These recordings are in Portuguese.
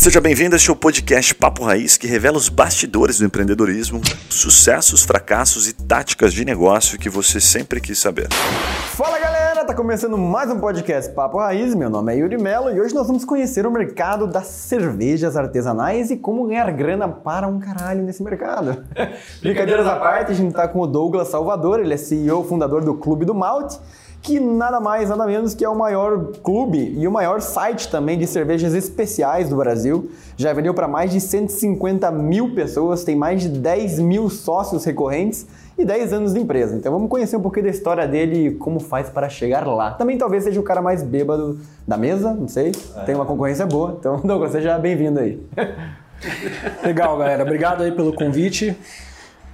Seja bem-vindo a este podcast Papo Raiz, que revela os bastidores do empreendedorismo, sucessos, fracassos e táticas de negócio que você sempre quis saber. Fala galera, tá começando mais um podcast Papo Raiz. Meu nome é Yuri Melo e hoje nós vamos conhecer o mercado das cervejas artesanais e como ganhar grana para um caralho nesse mercado. Brincadeiras à parte, a gente tá com o Douglas Salvador, ele é CEO, fundador do Clube do Malte que nada mais, nada menos que é o maior clube e o maior site também de cervejas especiais do Brasil. Já vendeu para mais de 150 mil pessoas, tem mais de 10 mil sócios recorrentes e 10 anos de empresa. Então vamos conhecer um pouquinho da história dele e como faz para chegar lá. Também talvez seja o cara mais bêbado da mesa, não sei, é. tem uma concorrência boa. Então, Douglas, seja bem-vindo aí. Legal, galera. Obrigado aí pelo convite.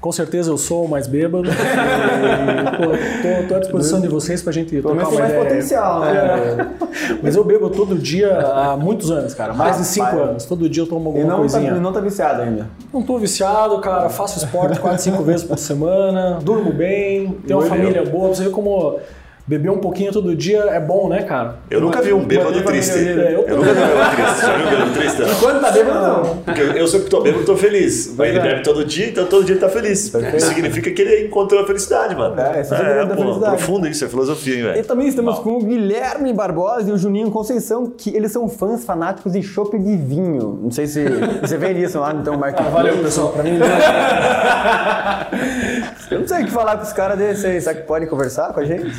Com certeza eu sou o mais bêbado. e, tô, à disposição de vocês pra gente Pelo trocar uma mais ideia. potencial, né? É, mas eu bebo todo dia há muitos anos, cara. Mais de cinco anos. Todo dia eu tomo alguma e não tá- coisinha. Tá, não tá viciado ainda? Não tô viciado, cara. Faço esporte quatro, cinco vezes por semana. Durmo bem. Tenho uma família boa. Você vê como Beber um pouquinho todo dia é bom, né, cara? Eu nunca vi um bêbado triste. Eu, eu nunca vi um bêbado triste. Já viu um bêbado triste? Não? Enquanto tá bêbado, não. Porque eu sempre tô bêbado, tô feliz. Mas ele é. bebe todo dia, então todo dia ele tá feliz. Perfeito. Isso significa que ele encontrou a felicidade, mano. É, essa é, é pô, profundo isso, é filosofia, hein, velho. E também estamos com o Guilherme Barbosa e o Juninho Conceição, que eles são fãs fanáticos de chopp de vinho. Não sei se você vê isso lá, então, Marquinhos. Ah, valeu, pessoal. Pra mim, Eu não sei o que falar com os caras desses aí. Será que podem conversar com a gente?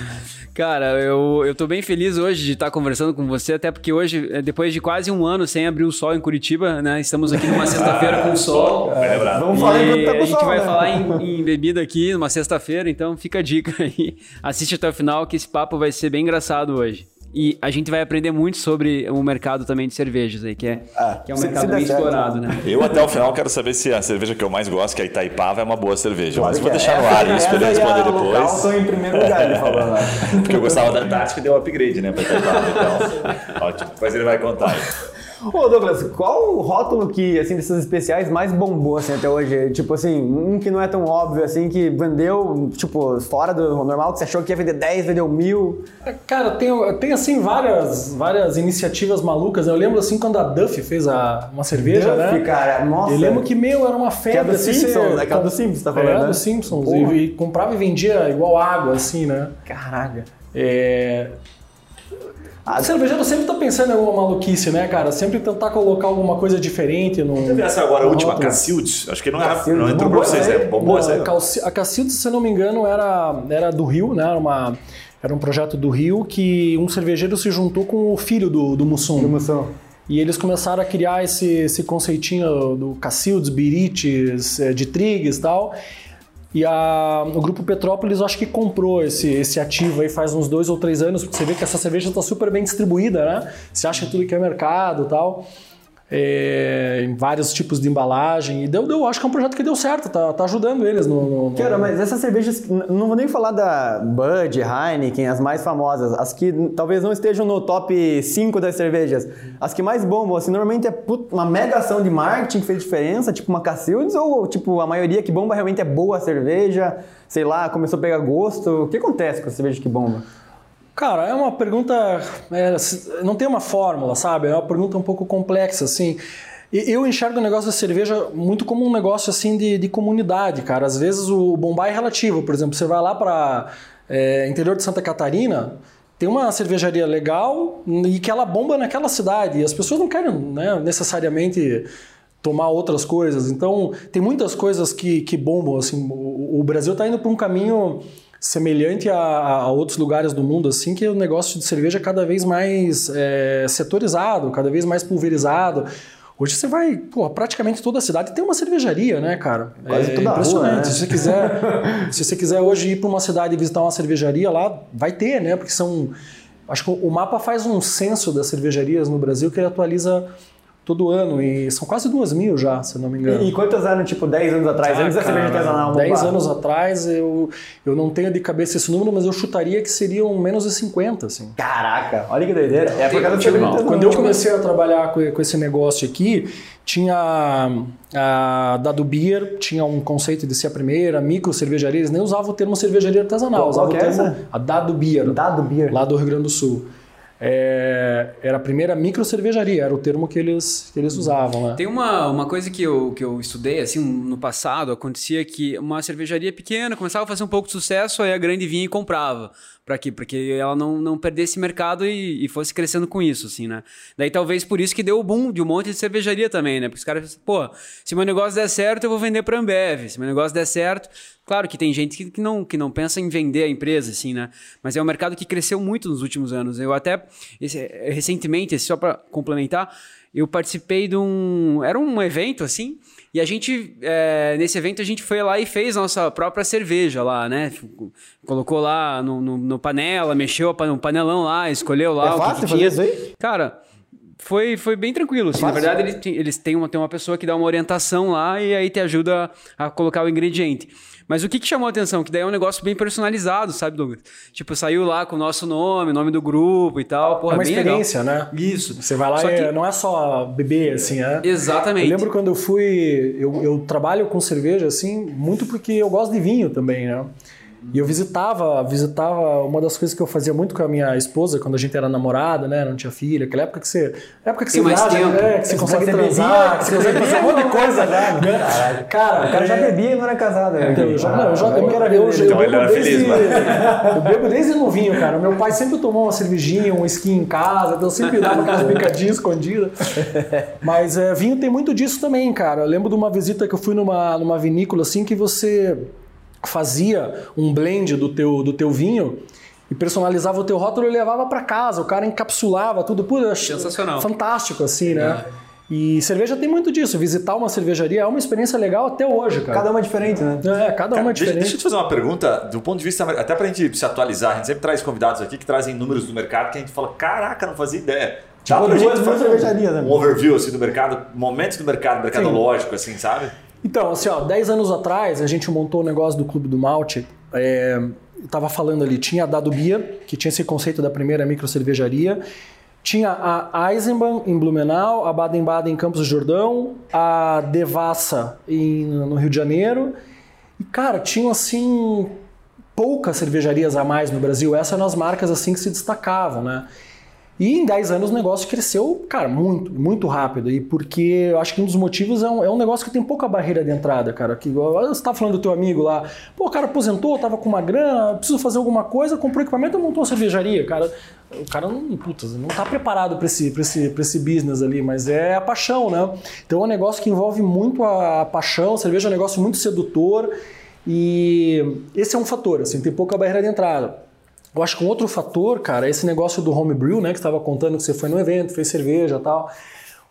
Cara, eu, eu tô bem feliz hoje de estar conversando com você, até porque hoje, eh, depois de quase um ano sem abrir o sol em Curitiba, né? Estamos aqui numa sexta-feira com sol. É, é Vamos falar tá com A gente sol, vai né? falar em, em, bebida aqui numa sexta-feira, então fica a dica aí. Assiste até o final que esse papo vai ser bem engraçado hoje. E a gente vai aprender muito sobre o mercado também de cervejas aí, que é, ah, que é um se, mercado se bem certo, explorado, né? Eu até o final quero saber se a cerveja que eu mais gosto, que é a Itaipava, é uma boa cerveja. Mas vou deixar no ar isso pra ele responder depois. Local, em primeiro lugar, ele falou lá. Porque eu gostava da Antártica e deu um upgrade, né, pra Itaipava. Então, ótimo. Depois ele vai contar aí. Ô Douglas, qual o rótulo que, assim, desses especiais mais bombou, assim, até hoje? Tipo assim, um que não é tão óbvio, assim, que vendeu, tipo, fora do normal, que você achou que ia vender 10, vendeu mil? Cara, tem, tem assim, várias, várias iniciativas malucas. Eu lembro, assim, quando a Duff fez a, uma cerveja, Duff, né? cara, nossa. Eu lembro que, meu, era uma febre. Que é do assim, Simpsons, é aquela do Simpsons, tá falando, É, né? do Simpsons. E, e, comprava e vendia igual água, assim, né? Caraca. É... A cervejeiro sempre tá pensando em alguma maluquice, né, cara? Sempre tentar colocar alguma coisa diferente no. Teve essa agora, a última, Cacildes. Acho que não, era, não entrou pra vocês, né? Bombou essa aí? A Cacildes, se não me engano, era, era do Rio, né? Era, uma, era um projeto do Rio que um cervejeiro se juntou com o filho do, do Mussum. Do Mussum. E eles começaram a criar esse, esse conceitinho do Cacildes, Birites, de Trigues e tal. E a, o Grupo Petrópolis, acho que comprou esse, esse ativo aí faz uns dois ou três anos, porque você vê que essa cerveja está super bem distribuída, né? Você acha tudo que é mercado e tal é, em vários tipos de embalagem. E deu, deu, acho que é um projeto que deu certo, tá, tá ajudando eles no, no. Cara, mas essas cervejas, não vou nem falar da Bud, Heineken, as mais famosas, as que talvez não estejam no top 5 das cervejas, as que mais bombam, assim, normalmente é uma mega ação de marketing que fez diferença, tipo uma Cacildes, ou tipo a maioria que bomba realmente é boa cerveja, sei lá, começou a pegar gosto. O que acontece com a cerveja que bomba? Cara, é uma pergunta. É, não tem uma fórmula, sabe? É uma pergunta um pouco complexa, assim. Eu enxergo o negócio da cerveja muito como um negócio assim de, de comunidade, cara. Às vezes o bombar é relativo. Por exemplo, você vai lá para é, interior de Santa Catarina, tem uma cervejaria legal e que ela bomba naquela cidade. E as pessoas não querem né, necessariamente tomar outras coisas. Então, tem muitas coisas que, que bombam. Assim, o, o Brasil está indo para um caminho semelhante a, a, outros lugares do mundo, assim, que o negócio de cerveja é cada vez mais é, setorizado, cada vez mais pulverizado. Hoje você vai, pô, praticamente toda a cidade tem uma cervejaria, né, cara? Quase é toda impressionante. Rua, né? Se você quiser, se você quiser hoje ir para uma cidade e visitar uma cervejaria lá, vai ter, né? Porque são acho que o mapa faz um censo das cervejarias no Brasil que ele atualiza todo ano. E são quase duas mil já, se não me engano. E, e quantas eram, tipo, 10 anos atrás? Ah, antes da cerveja artesanal? 10 anos atrás, eu, eu não tenho de cabeça esse número, mas eu chutaria que seriam menos de 50, assim. Caraca, olha que doideira. É por causa da cerveja Quando eu comecei a trabalhar com, com esse negócio aqui, tinha a Dado Beer, tinha um conceito de ser a primeira, micro cervejaria, eles nem usavam o termo cervejaria artesanal, usavam o termo a Dado Beer. Dado Beer. Lá do Rio Grande do Sul. É, era a primeira micro cervejaria, era o termo que eles, que eles usavam. Né? Tem uma, uma coisa que eu, que eu estudei, assim, no passado, acontecia que uma cervejaria pequena começava a fazer um pouco de sucesso, aí a grande vinha e comprava. Para quê? Porque ela não, não perdesse mercado e, e, fosse crescendo com isso, assim, né? Daí talvez por isso que deu o boom de um monte de cervejaria também, né? Porque os caras, pô, se meu negócio der certo, eu vou vender para Ambev. Se meu negócio der certo, claro que tem gente que, que, não, que não pensa em vender a empresa, assim, né? Mas é um mercado que cresceu muito nos últimos anos. Eu até, esse, recentemente, só para complementar, eu participei de um. Era um evento, assim, e a gente, é, nesse evento, a gente foi lá e fez nossa própria cerveja lá, né? Colocou lá no, no, no panela, mexeu no panelão lá, escolheu lá. É fácil fazer isso aí? Cara, foi, foi bem tranquilo. Assim. Na verdade, eles, eles têm, uma, têm uma pessoa que dá uma orientação lá e aí te ajuda a colocar o ingrediente. Mas o que, que chamou a atenção? Que daí é um negócio bem personalizado, sabe, Douglas? Tipo, saiu lá com o nosso nome, o nome do grupo e tal. Porra, é uma experiência, legal. né? Isso. Você vai lá Só e que... não é só beber, assim, é? Exatamente. Eu lembro quando eu fui... Eu, eu trabalho com cerveja, assim, muito porque eu gosto de vinho também, né? E eu visitava, visitava uma das coisas que eu fazia muito com a minha esposa quando a gente era namorada, né? Não tinha filha. Aquela época que você. Época que Tem você mais viaja, tempo. né? Que você consegue Você transar, que você consegue fazer um monte de coisa já. Né? Cara, O cara já bebia e não era casado. né? então, eu já, não, eu já, eu, era eu, eu. Então ele bebo era desde, feliz, mano. eu bebo desde novinho, cara. Meu pai sempre tomou uma cervejinha, um skin em casa, então eu sempre dava aquelas picadinhas escondidas. Mas é, vinho tem muito disso também, cara. Eu lembro de uma visita que eu fui numa, numa vinícola assim que você fazia um blend do teu, do teu vinho e personalizava o teu rótulo e levava para casa. O cara encapsulava tudo. Achei Sensacional. Fantástico, assim, né? E cerveja tem muito disso. Visitar uma cervejaria é uma experiência legal até hoje, cara. Cada uma é diferente, né? É, cada uma é Deixa, diferente. deixa eu te fazer uma pergunta, do ponto de vista, até pra gente se atualizar, a gente sempre traz convidados aqui que trazem números do mercado que a gente fala, caraca, não fazia ideia. Dá Tipo, pra gente fazer né? um, um overview assim, do mercado, momentos do mercado, mercadológico, assim, sabe? Então, assim, ó, 10 anos atrás a gente montou o negócio do Clube do Malte. É, falando ali, tinha a Dado Bia, que tinha esse conceito da primeira micro cervejaria. Tinha a Eisenbahn em Blumenau, a Baden-Baden em Campos do Jordão, a Devassa em, no Rio de Janeiro. E, cara, tinham, assim, poucas cervejarias a mais no Brasil. Essas eram as marcas, assim, que se destacavam, né? E em 10 anos o negócio cresceu, cara, muito, muito rápido. E porque eu acho que um dos motivos é um, é um negócio que tem pouca barreira de entrada, cara. Que, igual você estava falando do teu amigo lá, pô, o cara aposentou, tava com uma grana, preciso fazer alguma coisa, comprou equipamento e montou uma cervejaria, cara. O cara não, putz, não tá preparado para esse, esse, esse business ali, mas é a paixão, né? Então é um negócio que envolve muito a paixão, cerveja é um negócio muito sedutor. E esse é um fator, assim, tem pouca barreira de entrada. Eu acho que um outro fator, cara, é esse negócio do homebrew, né? Que estava contando que você foi no evento, fez cerveja e tal.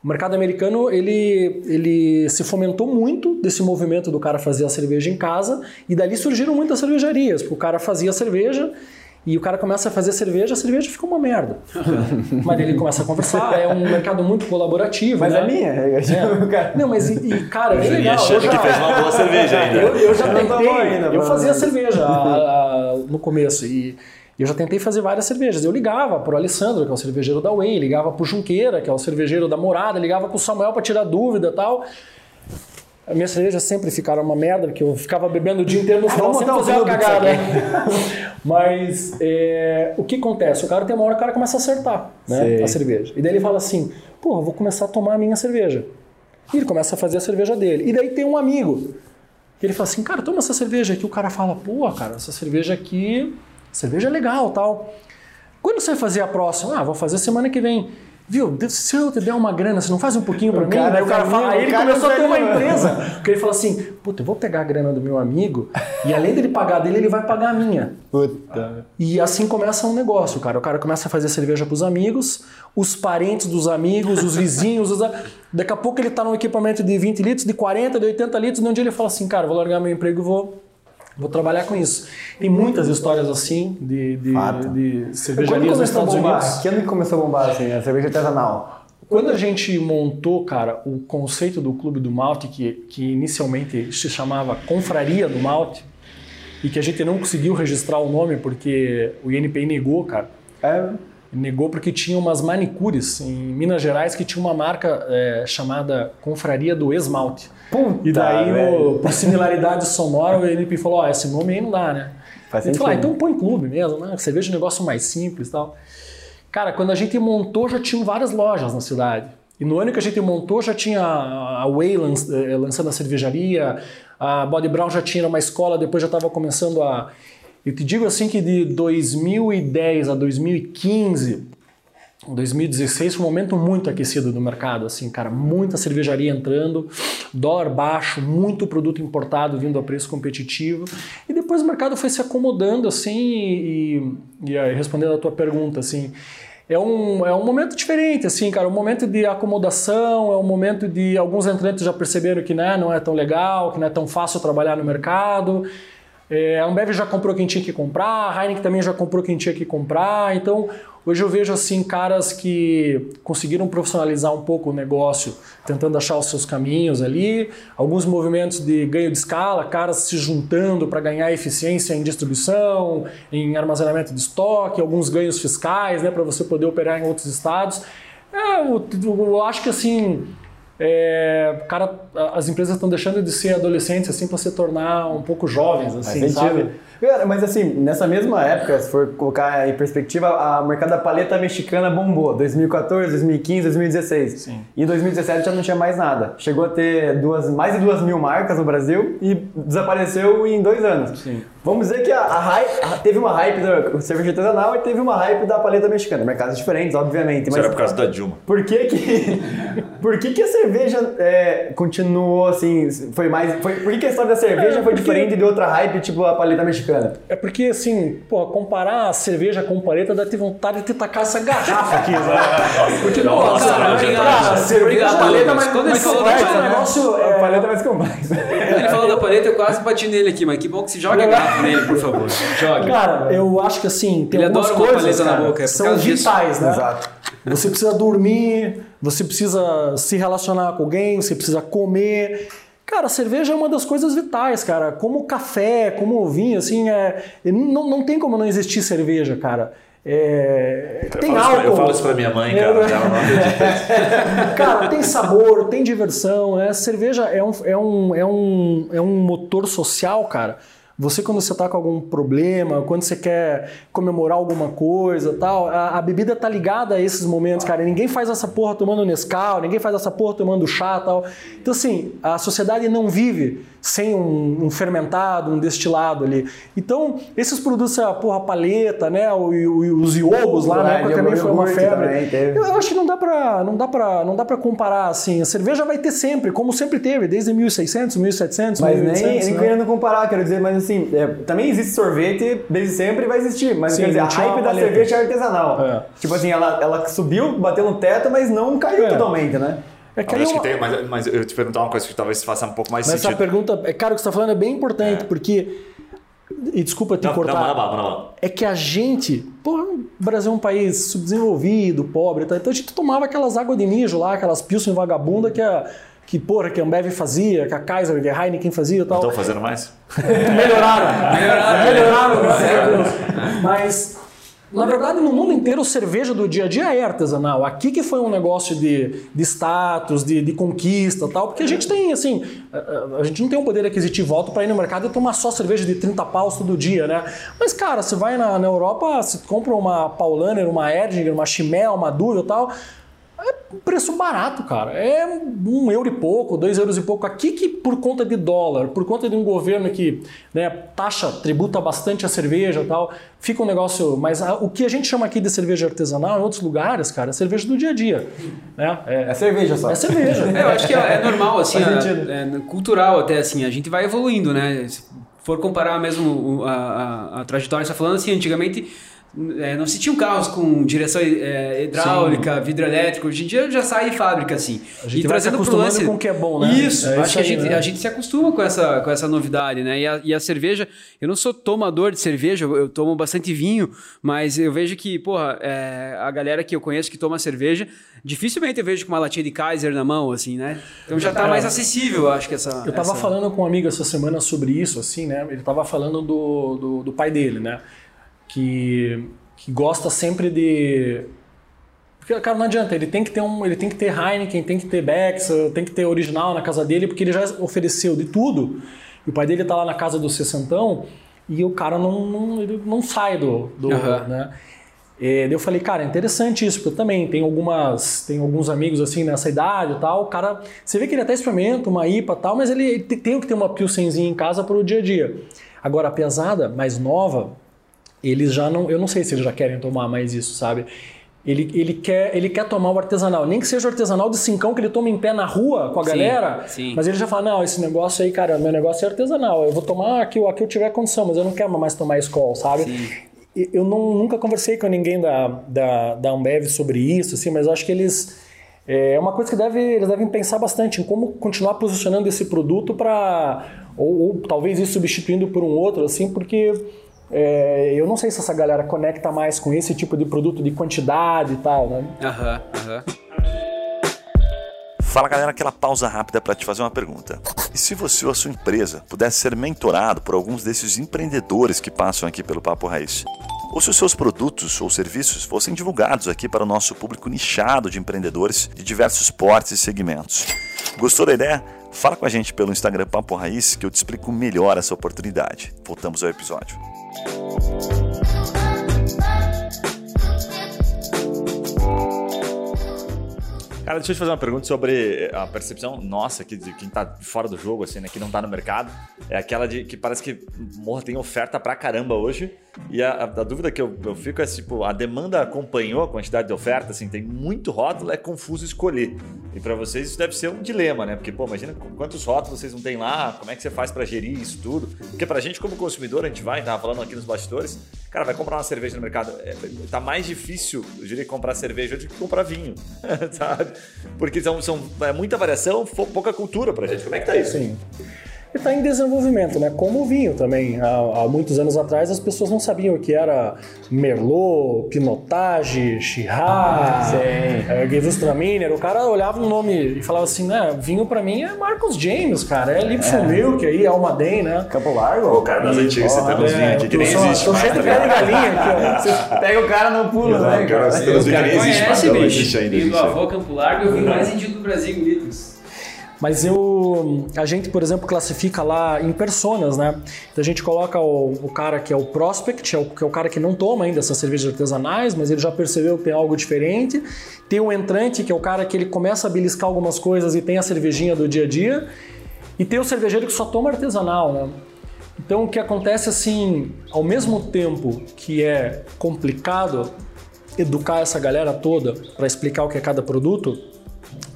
O mercado americano, ele, ele se fomentou muito desse movimento do cara fazer a cerveja em casa e dali surgiram muitas cervejarias, porque o cara fazia a cerveja e o cara começa a fazer cerveja, a cerveja fica uma merda. mas ele começa a conversar, é um mercado muito colaborativo, Mas né? é minha. Eu acho que o cara- Não, mas e, e, cara, é legal. eu achando já- que fez uma boa cerveja ainda. eu, eu já tentei, eu fazia cerveja a- a- no começo e eu já tentei fazer várias cervejas. Eu ligava pro Alessandro, que é o cervejeiro da Way, ligava pro Junqueira, que é o cervejeiro da Morada, ligava pro Samuel para tirar dúvida e tal. As minhas cervejas sempre ficaram uma merda, porque eu ficava bebendo o dia inteiro no final, Vamos sempre fazia uma cagada. Mas é, o que acontece? O cara tem uma hora o cara começa a acertar né, a cerveja. E daí ele fala assim, pô, eu vou começar a tomar a minha cerveja. E ele começa a fazer a cerveja dele. E daí tem um amigo que ele fala assim, cara, toma essa cerveja aqui. O cara fala, pô, cara, essa cerveja aqui, cerveja é legal tal. Quando você vai fazer a próxima? Ah, vou fazer semana que vem. Viu, se eu te der uma grana, você não faz um pouquinho pra O mim? cara Aí o cara é fala, aí ele cara começou é a ter uma amigo. empresa. Porque ele fala assim, puta, eu vou pegar a grana do meu amigo e além dele pagar dele, ele vai pagar a minha. Puta. E assim começa um negócio, cara. O cara começa a fazer cerveja pros amigos, os parentes dos amigos, os vizinhos. os Daqui a pouco ele tá num equipamento de 20 litros, de 40, de 80 litros. E um dia ele fala assim, cara, vou largar meu emprego e vou, vou trabalhar com isso. Tem muitas histórias assim de, de, Fato. de cervejarias nos Estados bombar? Unidos. Que ano que começou a bombar, assim, a cerveja artesanal? Quando a gente montou, cara, o conceito do Clube do Malte, que, que inicialmente se chamava Confraria do Malte, e que a gente não conseguiu registrar o nome porque o INPI negou, cara. É, Negou porque tinha umas manicures em Minas Gerais que tinha uma marca é, chamada Confraria do Esmalte. Puta, E daí, velho. no- por similaridade sonora, o INPI falou: Ó, esse nome aí não dá, né? Faz a gente falou: ah, então põe clube mesmo, né? Cerveja é um negócio mais simples e tal. Cara, quando a gente montou, já tinham várias lojas na cidade. E no ano que a gente montou, já tinha a Way eh, lançando a cervejaria, a Body Brown já tinha uma escola, depois já estava começando a. Eu te digo assim que de 2010 a 2015, 2016 foi um momento muito aquecido do mercado, assim, cara, muita cervejaria entrando, dólar baixo, muito produto importado vindo a preço competitivo, e depois o mercado foi se acomodando, assim, e, e aí, respondendo a tua pergunta, assim, é um, é um momento diferente, assim, cara, um momento de acomodação, é um momento de alguns entrantes já perceberam que né, não é tão legal, que não é tão fácil trabalhar no mercado, é, a Ambev já comprou quem tinha que comprar, a Heineken também já comprou quem tinha que comprar. Então, hoje eu vejo assim caras que conseguiram profissionalizar um pouco o negócio, tentando achar os seus caminhos ali, alguns movimentos de ganho de escala, caras se juntando para ganhar eficiência em distribuição, em armazenamento de estoque, alguns ganhos fiscais, né, para você poder operar em outros estados. É, eu, eu acho que assim, é, cara, as empresas estão deixando de ser adolescentes assim para se tornar um pouco jovens, assim, sabe? Mas assim, nessa mesma época, se for colocar em perspectiva, a mercado da paleta mexicana bombou. 2014, 2015, 2016. Sim. E em 2017 já não tinha mais nada. Chegou a ter duas, mais de duas mil marcas no Brasil e desapareceu em dois anos. Sim. Vamos dizer que a, a, hype, a teve uma hype da cerveja artesanal e teve uma hype da paleta mexicana. Mercados diferentes, obviamente. Mas Isso era por causa da Dilma. Por que que, por que, que a cerveja é, continuou assim? Foi mais. Foi, por que, que a história da cerveja é, foi diferente de outra hype, tipo a paleta mexicana? É porque, assim, pô, comparar a cerveja com paleta dá ter vontade de te tacar essa garrafa aqui, né? porque, não, nossa, cara, cara, cerveja, paleta, mas quando ele falou da paleta, negócio, é, paleta mais complexo. Ele falou da paleta, eu quase bati nele aqui, mas que bom que se joga a garrafa nele, por favor. Jogue. Cara, eu acho que assim, tem Ele algumas coisas cara, na boca, é são vitais, né? Exato. Você precisa dormir, você precisa se relacionar com alguém, você precisa comer. Cara, a cerveja é uma das coisas vitais, cara. Como café, como vinho, assim, é... não, não tem como não existir cerveja, cara. É... tem álcool. eu falo isso pra minha mãe, cara. É... cara, tem sabor, tem diversão. Né? Cerveja é um, é, um, é, um, é um motor social, cara. Você, quando você está com algum problema, quando você quer comemorar alguma coisa tal, a, a, bebida tá ligada a esses momentos, cara. ninguém faz essa porra tomando Nescau, ninguém faz essa porra tomando chá tal. Então, assim, a sociedade não vive sem um, um, fermentado, um destilado ali. Então, esses produtos, a porra, paleta, né, o, o, os iogos lá, né, também foi uma febre. Eu, eu acho que não dá para não dá para não dá para comparar assim. A cerveja vai ter sempre, como sempre teve, desde 1600, 1700, mas 1800, nem, nem né? querendo comparar, quero dizer, mas assim, é, também existe sorvete desde sempre vai existir, mas Sim, quer dizer, a hype da cerveja é artesanal. É. Tipo assim, ela, ela subiu, bateu no teto, mas não caiu é. totalmente, né? É que acho uma... que tem, mas, mas eu te perguntar uma coisa que talvez faça um pouco mais mas sentido. Mas essa pergunta, é cara, o que você está falando é bem importante, é. porque. E desculpa te não, cortar. Não, não, não, não, É que a gente. Pô, o Brasil é um país subdesenvolvido, pobre, tá? então a gente tomava aquelas águas de mijo lá, aquelas pilsen vagabunda que a. Que, porra, que a Ambev fazia, que a Kaiser, que a Heineken fazia e tal. Estão fazendo mais? Melhoraram. Melhoraram. Melhoraram, graças a Deus. Mas na verdade, no mundo inteiro, cerveja do dia a dia é artesanal. Aqui que foi um negócio de, de status, de, de conquista tal, porque a gente tem, assim, a, a gente não tem um poder aquisitivo alto para ir no mercado e tomar só cerveja de 30 paus todo dia, né? Mas, cara, você vai na, na Europa, você compra uma Paulaner, uma Erdinger, uma Chimel, uma e tal, é preço barato, cara. É um euro e pouco, dois euros e pouco. Aqui que por conta de dólar, por conta de um governo que né, taxa, tributa bastante a cerveja e tal, fica um negócio. Mas a, o que a gente chama aqui de cerveja artesanal em outros lugares, cara, é cerveja do dia a dia. Né? É, é cerveja só. É cerveja. É, eu acho que é, é normal, assim, é, cultural até assim. A gente vai evoluindo, né? Se for comparar mesmo a, a, a trajetória, você está falando assim, antigamente é, não se tinham carros com direção é, hidráulica, Sim. vidro elétrico. Hoje em dia já sai fábrica, assim. A gente e trazendo se acostumando lance, com o que é bom, né? Isso, é acho que a, gente, né? a gente se acostuma com essa, com essa novidade, né? E a, e a cerveja, eu não sou tomador de cerveja, eu, eu tomo bastante vinho, mas eu vejo que, porra, é, a galera que eu conheço que toma cerveja, dificilmente eu vejo com uma latinha de Kaiser na mão, assim, né? Então já tá mais acessível, acho que essa... Eu tava essa... falando com um amigo essa semana sobre isso, assim, né? Ele tava falando do, do, do pai dele, né? Que, que gosta sempre de. Porque, cara, não adianta, ele tem que ter um. Ele tem que ter Heineken, tem que ter Bex, tem que ter original na casa dele, porque ele já ofereceu de tudo. E o pai dele tá lá na casa do sessentão e o cara não, não, ele não sai do. do uhum. né? E eu falei, cara, é interessante isso, porque eu também tenho algumas, tenho alguns amigos assim nessa idade e tal. O cara, você vê que ele até experimenta uma IPA e tal, mas ele tem que ter uma pilsenzinha em casa para o dia a dia. Agora a pesada, mais nova, eles já não, eu não sei se eles já querem tomar mais isso, sabe? Ele, ele, quer, ele quer tomar o artesanal, nem que seja o artesanal de cincão que ele toma em pé na rua com a sim, galera, sim. mas ele já fala, não, esse negócio aí, cara, meu negócio é artesanal, eu vou tomar aqui, aqui eu tiver condição, mas eu não quero mais tomar escola, sabe? Sim eu não, nunca conversei com ninguém da, da, da Ambev sobre isso, assim, mas eu acho que eles. É, é uma coisa que deve, eles devem pensar bastante em como continuar posicionando esse produto para. Ou, ou, talvez ir substituindo por um outro, assim, porque é, eu não sei se essa galera conecta mais com esse tipo de produto de quantidade e tal, né? Aham, aham. Fala galera, aquela pausa rápida para te fazer uma pergunta. E se você ou a sua empresa pudesse ser mentorado por alguns desses empreendedores que passam aqui pelo Papo Raiz? Ou se os seus produtos ou serviços fossem divulgados aqui para o nosso público nichado de empreendedores de diversos portes e segmentos? Gostou da ideia? Fala com a gente pelo Instagram Papo Raiz que eu te explico melhor essa oportunidade. Voltamos ao episódio. Thank you. Cara, deixa eu te fazer uma pergunta sobre a percepção nossa aqui de quem tá fora do jogo, assim, né? Que não tá no mercado. É aquela de que parece que morra tem oferta pra caramba hoje. E a, a, a dúvida que eu, eu, fico é tipo, a demanda acompanhou a quantidade de oferta, assim, tem muito rótulo, é confuso escolher. E para vocês isso deve ser um dilema, né? Porque, pô, imagina quantos rótulos vocês não têm lá, como é que você faz para gerir isso tudo? Porque pra gente, como consumidor, a gente vai, tava falando aqui nos bastidores, cara, vai comprar uma cerveja no mercado. É, tá mais difícil, eu diria, comprar cerveja do que comprar vinho, sabe? Porque são, são é muita variação, pouca cultura pra gente. Como é que tá isso? Sim está em desenvolvimento, né? Como o vinho também. Há, há, muitos anos atrás as pessoas não sabiam o que era Merlot, Pinotage, Shiraz, ah, é, Gewürztraminer. O cara olhava no nome e falava assim, né? Vinho para mim é Marcos James, cara. É Lipson é. Milk aí, Almaden, né? Campo Largo. O cara das antigas, você tem uns vinhos aqui que nem existe Tô sempre pé de galinha aqui, ó. Você pega o cara no pulo, né? Cara, você tem uns vinhos que nem existe mais. Não existe ainda. Vinho do avô Campo Largo, o vinho mais vendido do Brasil em litros. Mas eu, a gente, por exemplo, classifica lá em personas, né? Então a gente coloca o, o cara que é o prospect, é o, que é o cara que não toma ainda essas cervejas artesanais, mas ele já percebeu que tem algo diferente. Tem o entrante, que é o cara que ele começa a beliscar algumas coisas e tem a cervejinha do dia a dia. E tem o cervejeiro que só toma artesanal, né? Então o que acontece assim, ao mesmo tempo que é complicado educar essa galera toda para explicar o que é cada produto,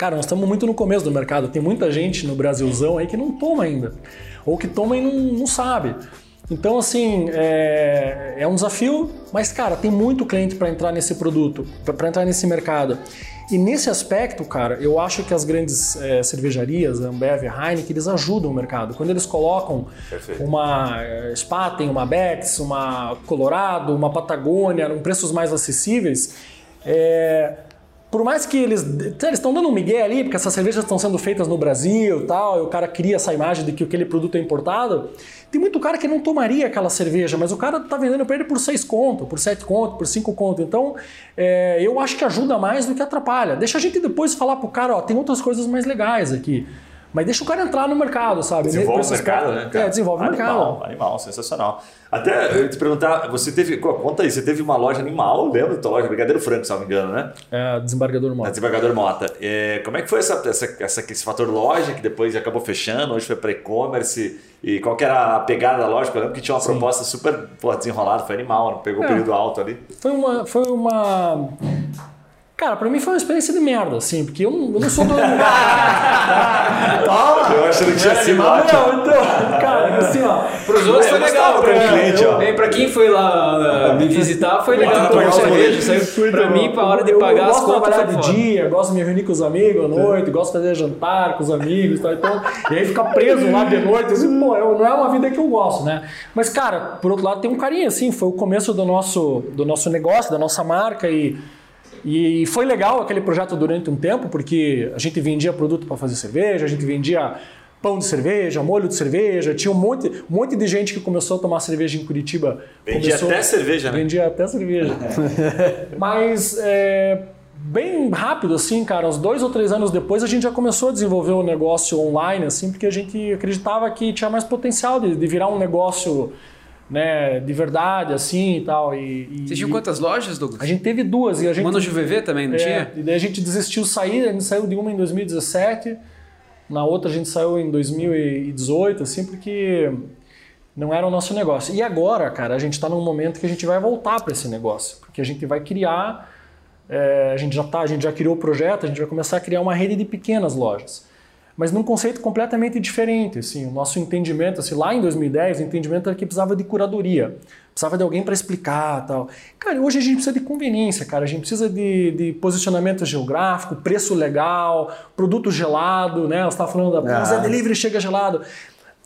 Cara, nós estamos muito no começo do mercado. Tem muita gente no Brasilzão aí que não toma ainda. Ou que toma e não, não sabe. Então, assim, é, é um desafio, mas, cara, tem muito cliente para entrar nesse produto, para entrar nesse mercado. E nesse aspecto, cara, eu acho que as grandes é, cervejarias, a Ambev, a Heineken, eles ajudam o mercado. Quando eles colocam Perfeito. uma é, Spaten, uma Bex, uma Colorado, uma Patagônia, em preços mais acessíveis, é, por mais que eles eles estão dando um migué ali, porque essas cervejas estão sendo feitas no Brasil e tal, e o cara cria essa imagem de que aquele produto é importado, tem muito cara que não tomaria aquela cerveja, mas o cara tá vendendo para ele por 6 conto, por 7 conto, por 5 conto. Então, é, eu acho que ajuda mais do que atrapalha. Deixa a gente depois falar pro cara, ó, tem outras coisas mais legais aqui. Mas deixa o cara entrar no mercado, sabe? Desenvolve o mercado, né? Cara? É, desenvolve o mercado. Animal, sensacional. Até eu ia te perguntar, você teve, conta aí, você teve uma loja animal, lembra da tua loja? Brigadeiro Franco, se não me engano, né? É, Desembargador Mota. É, Desembargador Mota. É, como é que foi essa, essa, essa, esse fator loja que depois acabou fechando, hoje foi para e-commerce? E qual que era a pegada da loja? Eu lembro que tinha uma Sim. proposta super pô, desenrolada, foi animal, né? pegou o é, período alto ali. Foi uma, foi uma Cara, pra mim foi uma experiência de merda, assim, porque eu, eu não sou do. Toma! Eu achando que tinha sido Não, então, cara, assim, ó. Pros outros foi legal. Pra, cliente, ó. Bem, pra quem foi lá uh, me visitar, foi legal tomar cerveja. Saiu pra mim, pra hora de pagar as contas. Eu gosto de dia, gosto de me reunir com os amigos à noite, gosto de fazer jantar com os amigos e tal. Então, e aí ficar preso lá de noite, assim, pô, não é uma vida que eu gosto, né? Mas, cara, por outro lado, tem um carinho, assim, foi o começo do nosso, do nosso negócio, da nossa marca e e foi legal aquele projeto durante um tempo, porque a gente vendia produto para fazer cerveja, a gente vendia pão de cerveja, molho de cerveja, tinha um monte, um monte de gente que começou a tomar cerveja em Curitiba. Vendia começou, até cerveja, né? Vendia até cerveja. Mas é, bem rápido, assim, cara, uns dois ou três anos depois a gente já começou a desenvolver um negócio online, assim, porque a gente acreditava que tinha mais potencial de, de virar um negócio né, de verdade, assim e tal. E, e, Vocês tinham quantas lojas, Douglas? A gente teve duas. E a gente, Mano VV também, não é, tinha? E daí a gente desistiu de sair, a gente saiu de uma em 2017, na outra a gente saiu em 2018, assim, porque não era o nosso negócio. E agora, cara, a gente está num momento que a gente vai voltar para esse negócio, porque a gente vai criar, é, a gente já tá, a gente já criou o projeto, a gente vai começar a criar uma rede de pequenas lojas mas num conceito completamente diferente. Assim, o nosso entendimento, assim, lá em 2010, o entendimento era que precisava de curadoria, precisava de alguém para explicar tal. Cara, hoje a gente precisa de conveniência, cara. A gente precisa de, de posicionamento geográfico, preço legal, produto gelado, né? Você estava falando da ah. Zé Delivery chega gelado.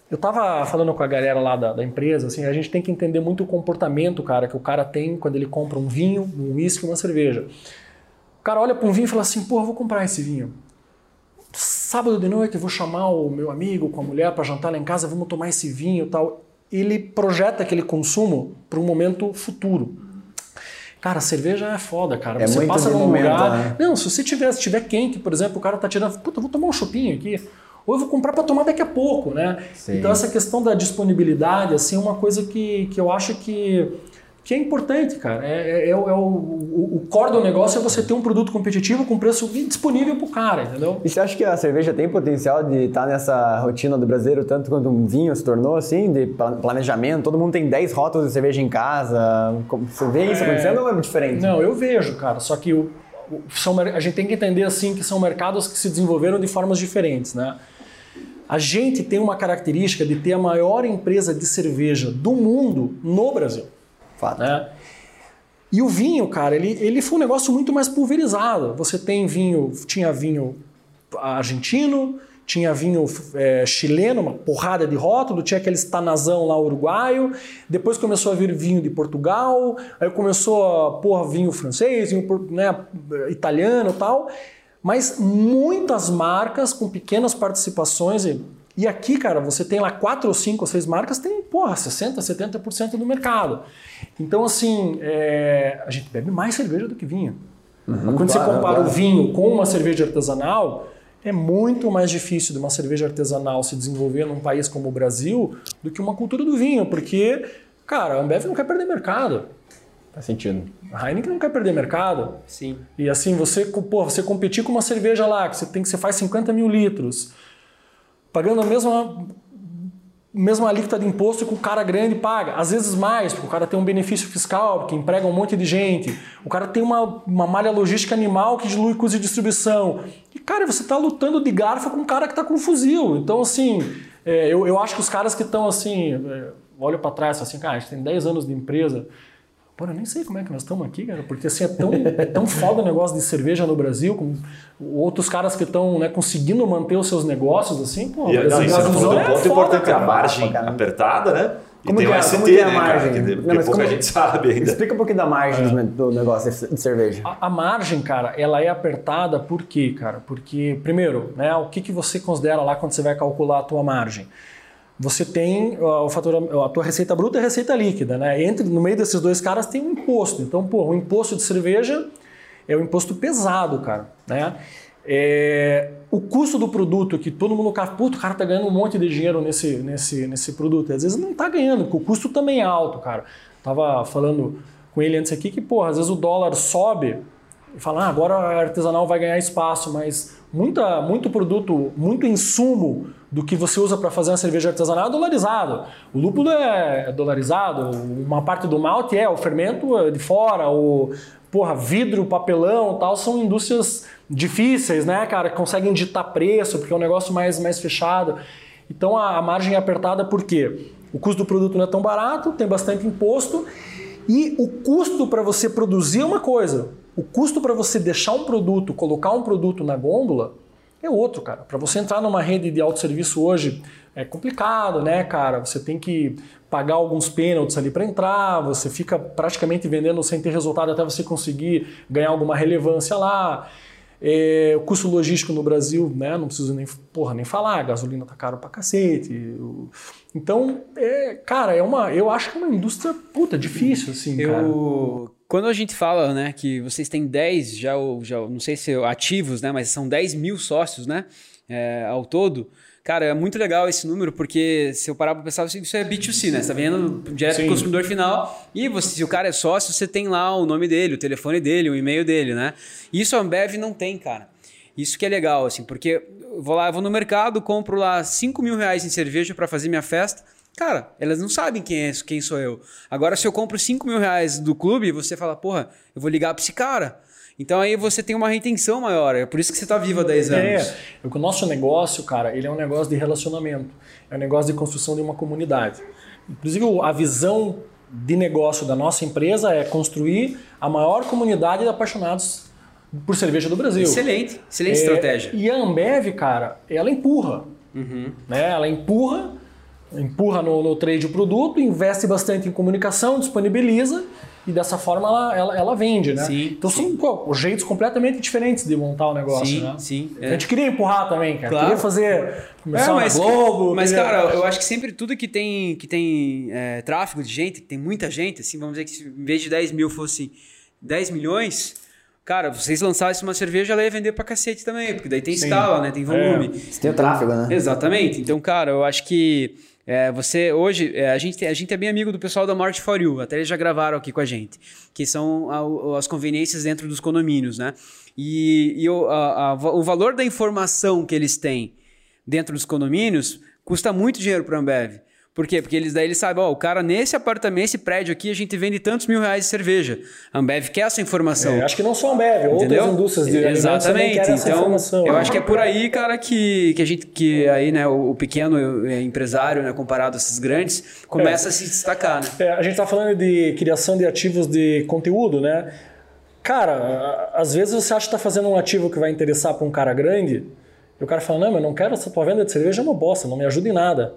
Eu estava falando com a galera lá da, da, empresa, assim, a gente tem que entender muito o comportamento, cara, que o cara tem quando ele compra um vinho, um uísque, uma cerveja. O cara olha para um vinho e fala assim, pô, eu vou comprar esse vinho sábado de noite eu vou chamar o meu amigo com a mulher para jantar lá em casa, vamos tomar esse vinho e tal. Ele projeta aquele consumo para um momento futuro. Cara, cerveja é foda, cara. É você passa num momento, lugar. Né? Não, se você tiver, se tiver quente, por exemplo, o cara tá tirando, puta, vou tomar um chopinho aqui. Ou eu vou comprar para tomar daqui a pouco, né? Sim. Então essa questão da disponibilidade, assim, é uma coisa que, que eu acho que que é importante, cara. É, é, é, o, é o, o, core do negócio é você ter um produto competitivo com preço disponível para o cara, entendeu? E você acha que a cerveja tem potencial de estar tá nessa rotina do brasileiro tanto quanto um vinho se tornou assim, de planejamento? Todo mundo tem 10 rótulos de cerveja em casa. Você vê isso é. acontecendo ou é diferente? Não, eu vejo, cara. Só que o, são, a gente tem que entender assim que são mercados que se desenvolveram de formas diferentes, né? A gente tem uma característica de ter a maior empresa de cerveja do mundo no Brasil. Fato. Né? E o vinho, cara, ele, ele foi um negócio muito mais pulverizado. Você tem vinho, tinha vinho argentino, tinha vinho é, chileno, uma porrada de rótulo, tinha aquele estanazão lá uruguaio, depois começou a vir vinho de Portugal, aí começou a porra vinho francês, vinho né, italiano e tal, mas muitas marcas com pequenas participações e aqui, cara, você tem lá quatro ou cinco ou seis marcas, tem, porra, 60%, 70% do mercado. Então, assim, é, a gente bebe mais cerveja do que vinho. Uhum, quando claro, você compara claro. o vinho com uma cerveja artesanal, é muito mais difícil de uma cerveja artesanal se desenvolver num país como o Brasil do que uma cultura do vinho, porque, cara, a Ambev não quer perder mercado. Faz sentido. A Heineken não quer perder mercado. Sim. E assim, você, pô, você competir com uma cerveja lá, que você tem que você faz 50 mil litros, pagando a mesma mesma alíquota de imposto que o cara grande paga, às vezes mais, porque o cara tem um benefício fiscal, porque emprega um monte de gente, o cara tem uma, uma malha logística animal que dilui custo de distribuição. E, cara, você está lutando de garfo com um cara que está com um fuzil. Então, assim, é, eu, eu acho que os caras que estão assim, é, olham para trás assim, cara, a gente tem 10 anos de empresa, Pô, eu nem sei como é que nós estamos aqui, cara, porque assim, é tão, é tão foda o negócio de cerveja no Brasil, com outros caras que estão né, conseguindo manter os seus negócios, assim, pô. E, não, isso é um ponto importante, a margem cara. apertada, né? E como tem o ST, é, é a né, margem? Cara, que, não, pouca como, gente sabe ainda. Explica um pouquinho da margem é. do negócio de cerveja. A, a, margem, cara, ela é apertada por quê, cara? Porque, primeiro, né, o que, que você considera lá quando você vai calcular a tua margem? Você tem o fator, a tua receita bruta e a receita líquida, né? Entre no meio desses dois caras tem um imposto. Então, pô, o imposto de cerveja é um imposto pesado, cara, né? É, o custo do produto que todo mundo fica, puto, o cara tá ganhando um monte de dinheiro nesse, nesse, nesse produto. E às vezes não tá ganhando, porque o custo também é alto, cara. Tava falando com ele antes aqui que, pô, às vezes o dólar sobe e fala, ah, agora artesanal vai ganhar espaço, mas muita, muito produto, muito insumo do que você usa para fazer uma cerveja artesanal é dolarizado. O lúpulo é dolarizado, uma parte do malte é, o fermento é de fora, o porra, vidro, papelão tal, são indústrias difíceis, né, cara, que conseguem ditar preço, porque é um negócio mais, mais fechado. Então a, a margem é apertada porque o custo do produto não é tão barato, tem bastante imposto, e o custo para você produzir é uma coisa, o custo para você deixar um produto, colocar um produto na gôndola, é outro, cara. Para você entrar numa rede de autosserviço hoje é complicado, né, cara? Você tem que pagar alguns pênaltis ali para entrar, você fica praticamente vendendo sem ter resultado até você conseguir ganhar alguma relevância lá. É, o custo logístico no Brasil, né, não preciso nem, porra, nem falar, a gasolina tá caro pra cacete. Então, é, cara, é uma, eu acho que é uma indústria puta difícil assim, eu, cara. Quando a gente fala, né, que vocês têm 10 já, já não sei se ativos, né, mas são 10 mil sócios, né, é, ao todo. Cara, é muito legal esse número, porque se eu parar para pensar, isso é B2C, né? Você tá vendo direto para o consumidor final. E você, se o cara é sócio, você tem lá o nome dele, o telefone dele, o e-mail dele, né? Isso a Ambev não tem, cara. Isso que é legal, assim, porque eu vou lá, eu vou no mercado, compro lá 5 mil reais em cerveja para fazer minha festa. Cara, elas não sabem quem é quem sou eu. Agora, se eu compro 5 mil reais do clube, você fala, porra, eu vou ligar para esse cara. Então aí você tem uma retenção maior. É por isso que você está vivo há 10 anos. É, o nosso negócio, cara, ele é um negócio de relacionamento. É um negócio de construção de uma comunidade. Inclusive, a visão de negócio da nossa empresa é construir a maior comunidade de apaixonados por cerveja do Brasil. Excelente, excelente é, estratégia. E a Ambev, cara, ela empurra. Uhum. Né? Ela empurra, empurra no, no trade o produto, investe bastante em comunicação, disponibiliza e dessa forma ela, ela, ela vende, né? Sim, então sim. são pô, jeitos completamente diferentes de montar o negócio, sim, né? Sim, é. A gente queria empurrar também, cara. Claro. Queria fazer começar é, mas, Globo. Mas, queria... cara, eu acho que sempre tudo que tem, que tem é, tráfego de gente, que tem muita gente, assim, vamos dizer que em vez de 10 mil fosse 10 milhões, cara, vocês lançassem uma cerveja, ela ia vender pra cacete também, porque daí tem Sim. escala, né? Tem volume. É. Você tem o tráfego, né? Exatamente. Então, cara, eu acho que é, você hoje, é, a, gente, a gente é bem amigo do pessoal da Mart for You, até eles já gravaram aqui com a gente, que são a, as conveniências dentro dos condomínios, né? E, e o, a, a, o valor da informação que eles têm dentro dos condomínios custa muito dinheiro para a Ambev. Por quê? Porque eles daí eles sabem, ó, o cara nesse apartamento, esse prédio aqui, a gente vende tantos mil reais de cerveja. A Ambev quer essa informação. É, acho que não só a Ambev, Entendeu? outras indústrias de Exatamente. Então, eu acho que é por aí, cara, que, que a gente, que aí, né, o pequeno empresário, né, comparado a esses grandes, começa é. a se destacar, né? É, a gente tá falando de criação de ativos de conteúdo, né? Cara, às vezes você acha que tá fazendo um ativo que vai interessar para um cara grande, e o cara fala, não, mas eu não quero essa tua venda de cerveja, é uma bosta, não me ajuda em nada.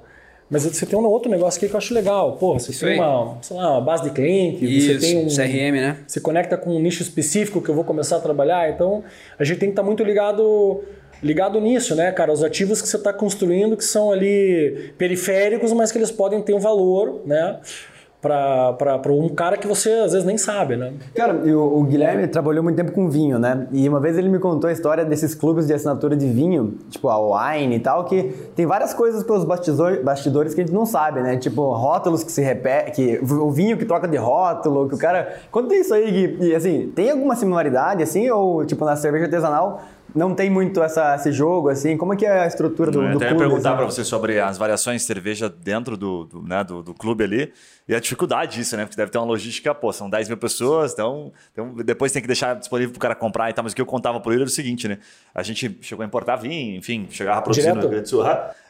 Mas você tem um outro negócio aqui que eu acho legal. Pô, você Isso tem uma, sei lá, uma base de cliente, Isso, você tem um CRM, né? Você conecta com um nicho específico que eu vou começar a trabalhar. Então, a gente tem que estar muito ligado ligado nisso, né, cara? Os ativos que você está construindo que são ali periféricos, mas que eles podem ter um valor, né? Para um cara que você às vezes nem sabe, né? Cara, o, o, Guilherme trabalhou muito tempo com vinho, né? E uma vez ele me contou a história desses clubes de assinatura de vinho, tipo a Wine e tal, que tem várias coisas pelos bastidores que a gente não sabe, né? Tipo, rótulos que se repete, o vinho que troca de rótulo, que o cara. Conta isso aí, Gui. E assim, tem alguma similaridade, assim, ou tipo na cerveja artesanal? não tem muito essa, esse jogo, assim? Como é que é a estrutura do, do clube? Eu ia perguntar assim? para você sobre as variações de cerveja dentro do, do, né, do, do, clube ali e a dificuldade disso, né? Porque deve ter uma logística, pô, são 10 mil pessoas, então, então depois tem que deixar disponível para o cara comprar e tal. Mas o que eu contava por ele era o seguinte, né? A gente chegou a importar vinho, enfim, chegava a produzir no Rio Grande do Sul.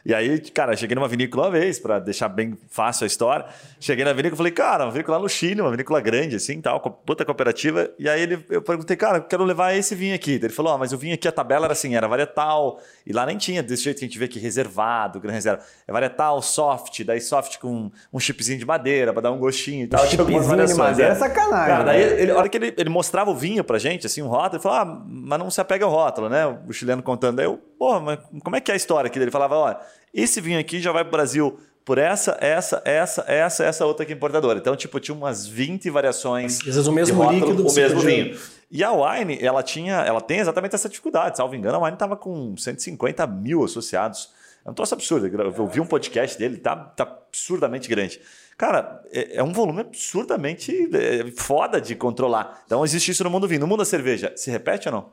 E aí, cara, cheguei numa vinícola uma vez, para deixar bem fácil a história. Cheguei na vinícola e falei, cara, uma vinícola no Chile, uma vinícola grande, assim, tal, puta cooperativa. E aí ele, eu perguntei, cara, quero levar esse vinho aqui. Ele falou, ah, mas o vinho aqui, a tabela era assim, era varietal. E lá nem tinha desse jeito que a gente vê aqui, reservado, gran reserva. É varietal, soft, daí soft com um chipzinho de madeira para dar um gostinho e tal. Tinha algumas variações. De madeira é sacanagem. Cara, daí, ele, a hora que ele, ele mostrava o vinho pra gente, assim, um rótulo, ele falou, ah, mas não se apega ao rótulo, né? O chileno contando. Daí eu, pô, mas como é que é a história aqui? Ele falava, olha, esse vinho aqui já vai pro Brasil por essa, essa, essa, essa, essa outra que é importadora. Então, tipo, tinha umas 20 variações. Às vezes o mesmo rótulo, líquido, o mesmo vinho. E a Wine, ela tinha, ela tem exatamente essa dificuldade. Salvo engano, a Wine estava com 150 mil associados. É um troço absurdo. Eu vi um podcast dele, tá, tá absurdamente grande. Cara, é, é um volume absurdamente é, foda de controlar. Então existe isso no mundo vinho. No mundo da cerveja, se repete ou não?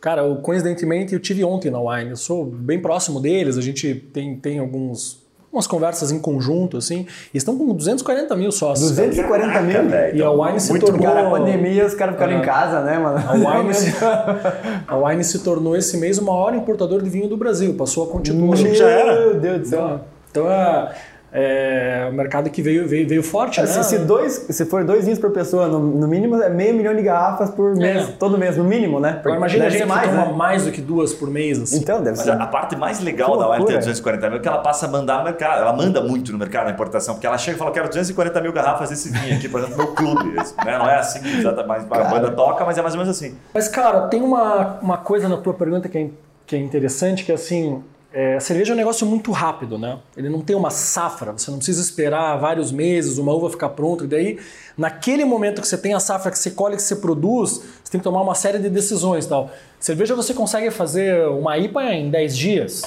Cara, coincidentemente eu tive ontem na Wine. Eu sou bem próximo deles. A gente tem, tem alguns umas conversas em conjunto, assim, e estão com 240 mil sócios. 240 mil? e a Wine se tornou... Cara, a pandemia, os caras ficaram é. em casa, né, mano? A Wine, se... a Wine se tornou esse mês o maior importador de vinho do Brasil, passou a continuar. Já era? Meu Deus do céu. Então, então é é um mercado que veio, veio, veio forte, né? Se, se, dois, se for dois vinhos por pessoa, no, no, mínimo é meio milhão de garrafas por é. mês, é. todo mês, no mínimo, né? Porque imagina a gente mais, toma né? mais do que duas por mês. Assim. Então, deve Mas ser. A, parte mais legal da Wine ter 240 mil é que ela passa a mandar no mercado. Ela manda muito no mercado na importação, porque ela chega e fala: quero 240 mil garrafas desse vinho aqui, por exemplo, no clube. né? Não é assim que exatamente a banda toca, mas é mais ou menos assim. Mas, cara, tem uma, uma coisa na tua pergunta que é, que é interessante, que é assim é, a cerveja é um negócio muito rápido, né? Ele não tem uma safra, você não precisa esperar vários meses, uma uva ficar pronta, e daí, naquele momento que você tem a safra, que você colhe, que você produz, você tem que tomar uma série de decisões tal. Cerveja você consegue fazer uma IPA em 10 dias.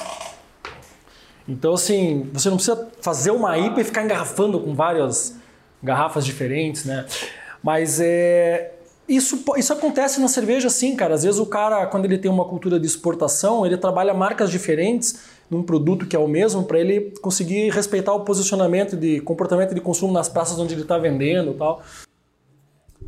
Então, assim, você não precisa fazer uma IPA e ficar engarrafando com várias garrafas diferentes, né? Mas é, isso, isso acontece na cerveja sim, cara. Às vezes o cara, quando ele tem uma cultura de exportação, ele trabalha marcas diferentes num produto que é o mesmo para ele conseguir respeitar o posicionamento de comportamento de consumo nas praças onde ele está vendendo tal.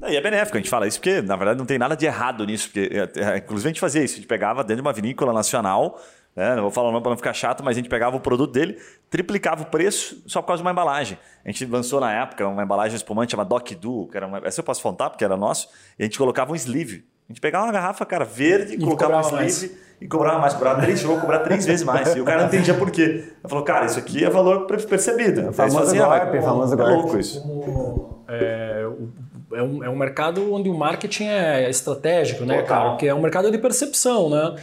E é benéfico, a gente fala isso porque, na verdade, não tem nada de errado nisso. Porque, é, é, inclusive, a gente fazia isso. A gente pegava dentro de uma vinícola nacional, né, não vou falar o nome para não ficar chato, mas a gente pegava o produto dele, triplicava o preço só por causa de uma embalagem. A gente lançou na época uma embalagem espumante chamada Doc Duo, que era uma, essa eu posso contar porque era nosso, e a gente colocava um sleeve. A gente pegava uma garrafa, cara, verde, e colocava um sleeve mais. e cobrava mais. Cobrava três, chegou a cobrar três vezes mais. E o cara não entendia por quê. Ele falou, cara, isso aqui é valor percebido. O famoso assim, golpe, famoso é louco isso. Como, é, é um, é um mercado onde o marketing é estratégico, né, Total. cara? Porque é um mercado de percepção, né?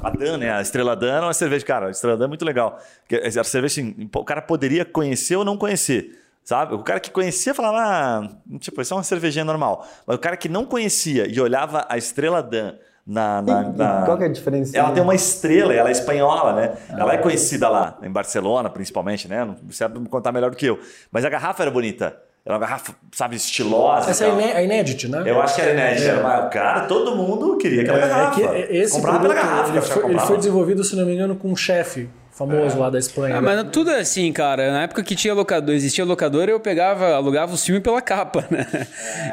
A Dan, né? A Estrela Dan é uma cerveja, cara, a Estrela Dan é muito legal. A cerveja, assim, o cara poderia conhecer ou não conhecer. Sabe? O cara que conhecia falava, ah, tipo, isso é uma cervejinha normal. Mas o cara que não conhecia e olhava a Estrela Dan na, na, na... Qual que é a diferença? Ela tem uma estrela, ela é espanhola, né? Ah, ela é conhecida lá, em Barcelona, principalmente, né? Você sabe me contar melhor do que eu. Mas a garrafa era bonita. Era uma garrafa, sabe, estilosa. Essa é a Inédit, né? Eu acho que era Inédit. É. Cara, todo mundo queria aquela é, garrafa. É que esse Comprava pela garrafa. Ele foi, ele foi, desenvolvido, se não me engano, com um chefe famoso é. lá da Espanha. Ah, mas tudo é assim, cara. Na época que tinha locador, existia locador, eu pegava, alugava o filme pela capa, né?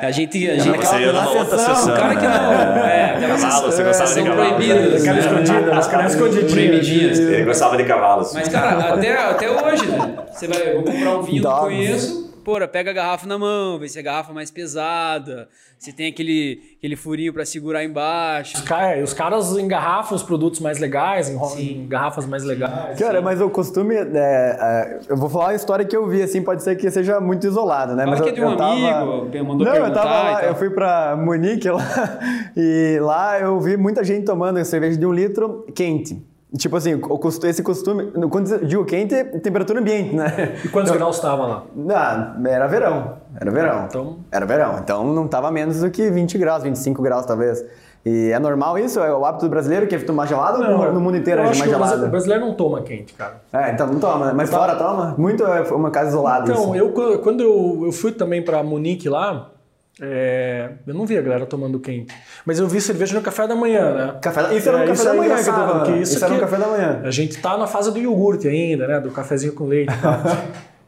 É. A gente. A gente você ia numa outra sessão. O cara que não. É, cavalo, você gostava de cavalos. proibidas. Cara escondidas, os caras escondidinhos. Proibidinhas. Ele gostava de cavalos. Mas, cara, até, até hoje, né? Você vai, vou comprar um vinho, não conheço. Porra, pega a garrafa na mão, vê se a garrafa é mais pesada, se tem aquele, aquele furinho para segurar embaixo. Os, cara, os caras engarrafam os produtos mais legais, em, garrafas mais legais. Cara, sim. mas o costume. É, é, eu vou falar uma história que eu vi, assim, pode ser que seja muito isolada, né? Fala mas que é de um tava... amigo, mandou Não, eu tava lá, eu fui pra Munique lá, e lá eu vi muita gente tomando cerveja de um litro quente. Tipo assim, esse costume. Quando digo quente, temperatura ambiente, né? E quantos graus estava lá? Não, era verão. Era verão. Então... Era verão. Então não estava menos do que 20 graus, 25 graus talvez. E é normal isso? É o hábito do brasileiro que é tomar gelado não, ou no mundo inteiro é mais gelado? O brasileiro não toma quente, cara. É, então não toma. Mas fora toma? Muito é uma casa isolada. Então, isso. eu quando eu, eu fui também para Munique lá, é, eu não vi a galera tomando quente. Mas eu vi cerveja no café da manhã, né? Café, isso era no é, café da manhã que eu tô falando. Que isso, isso era no café da manhã. A gente tá na fase do iogurte ainda, né? Do cafezinho com leite e tal.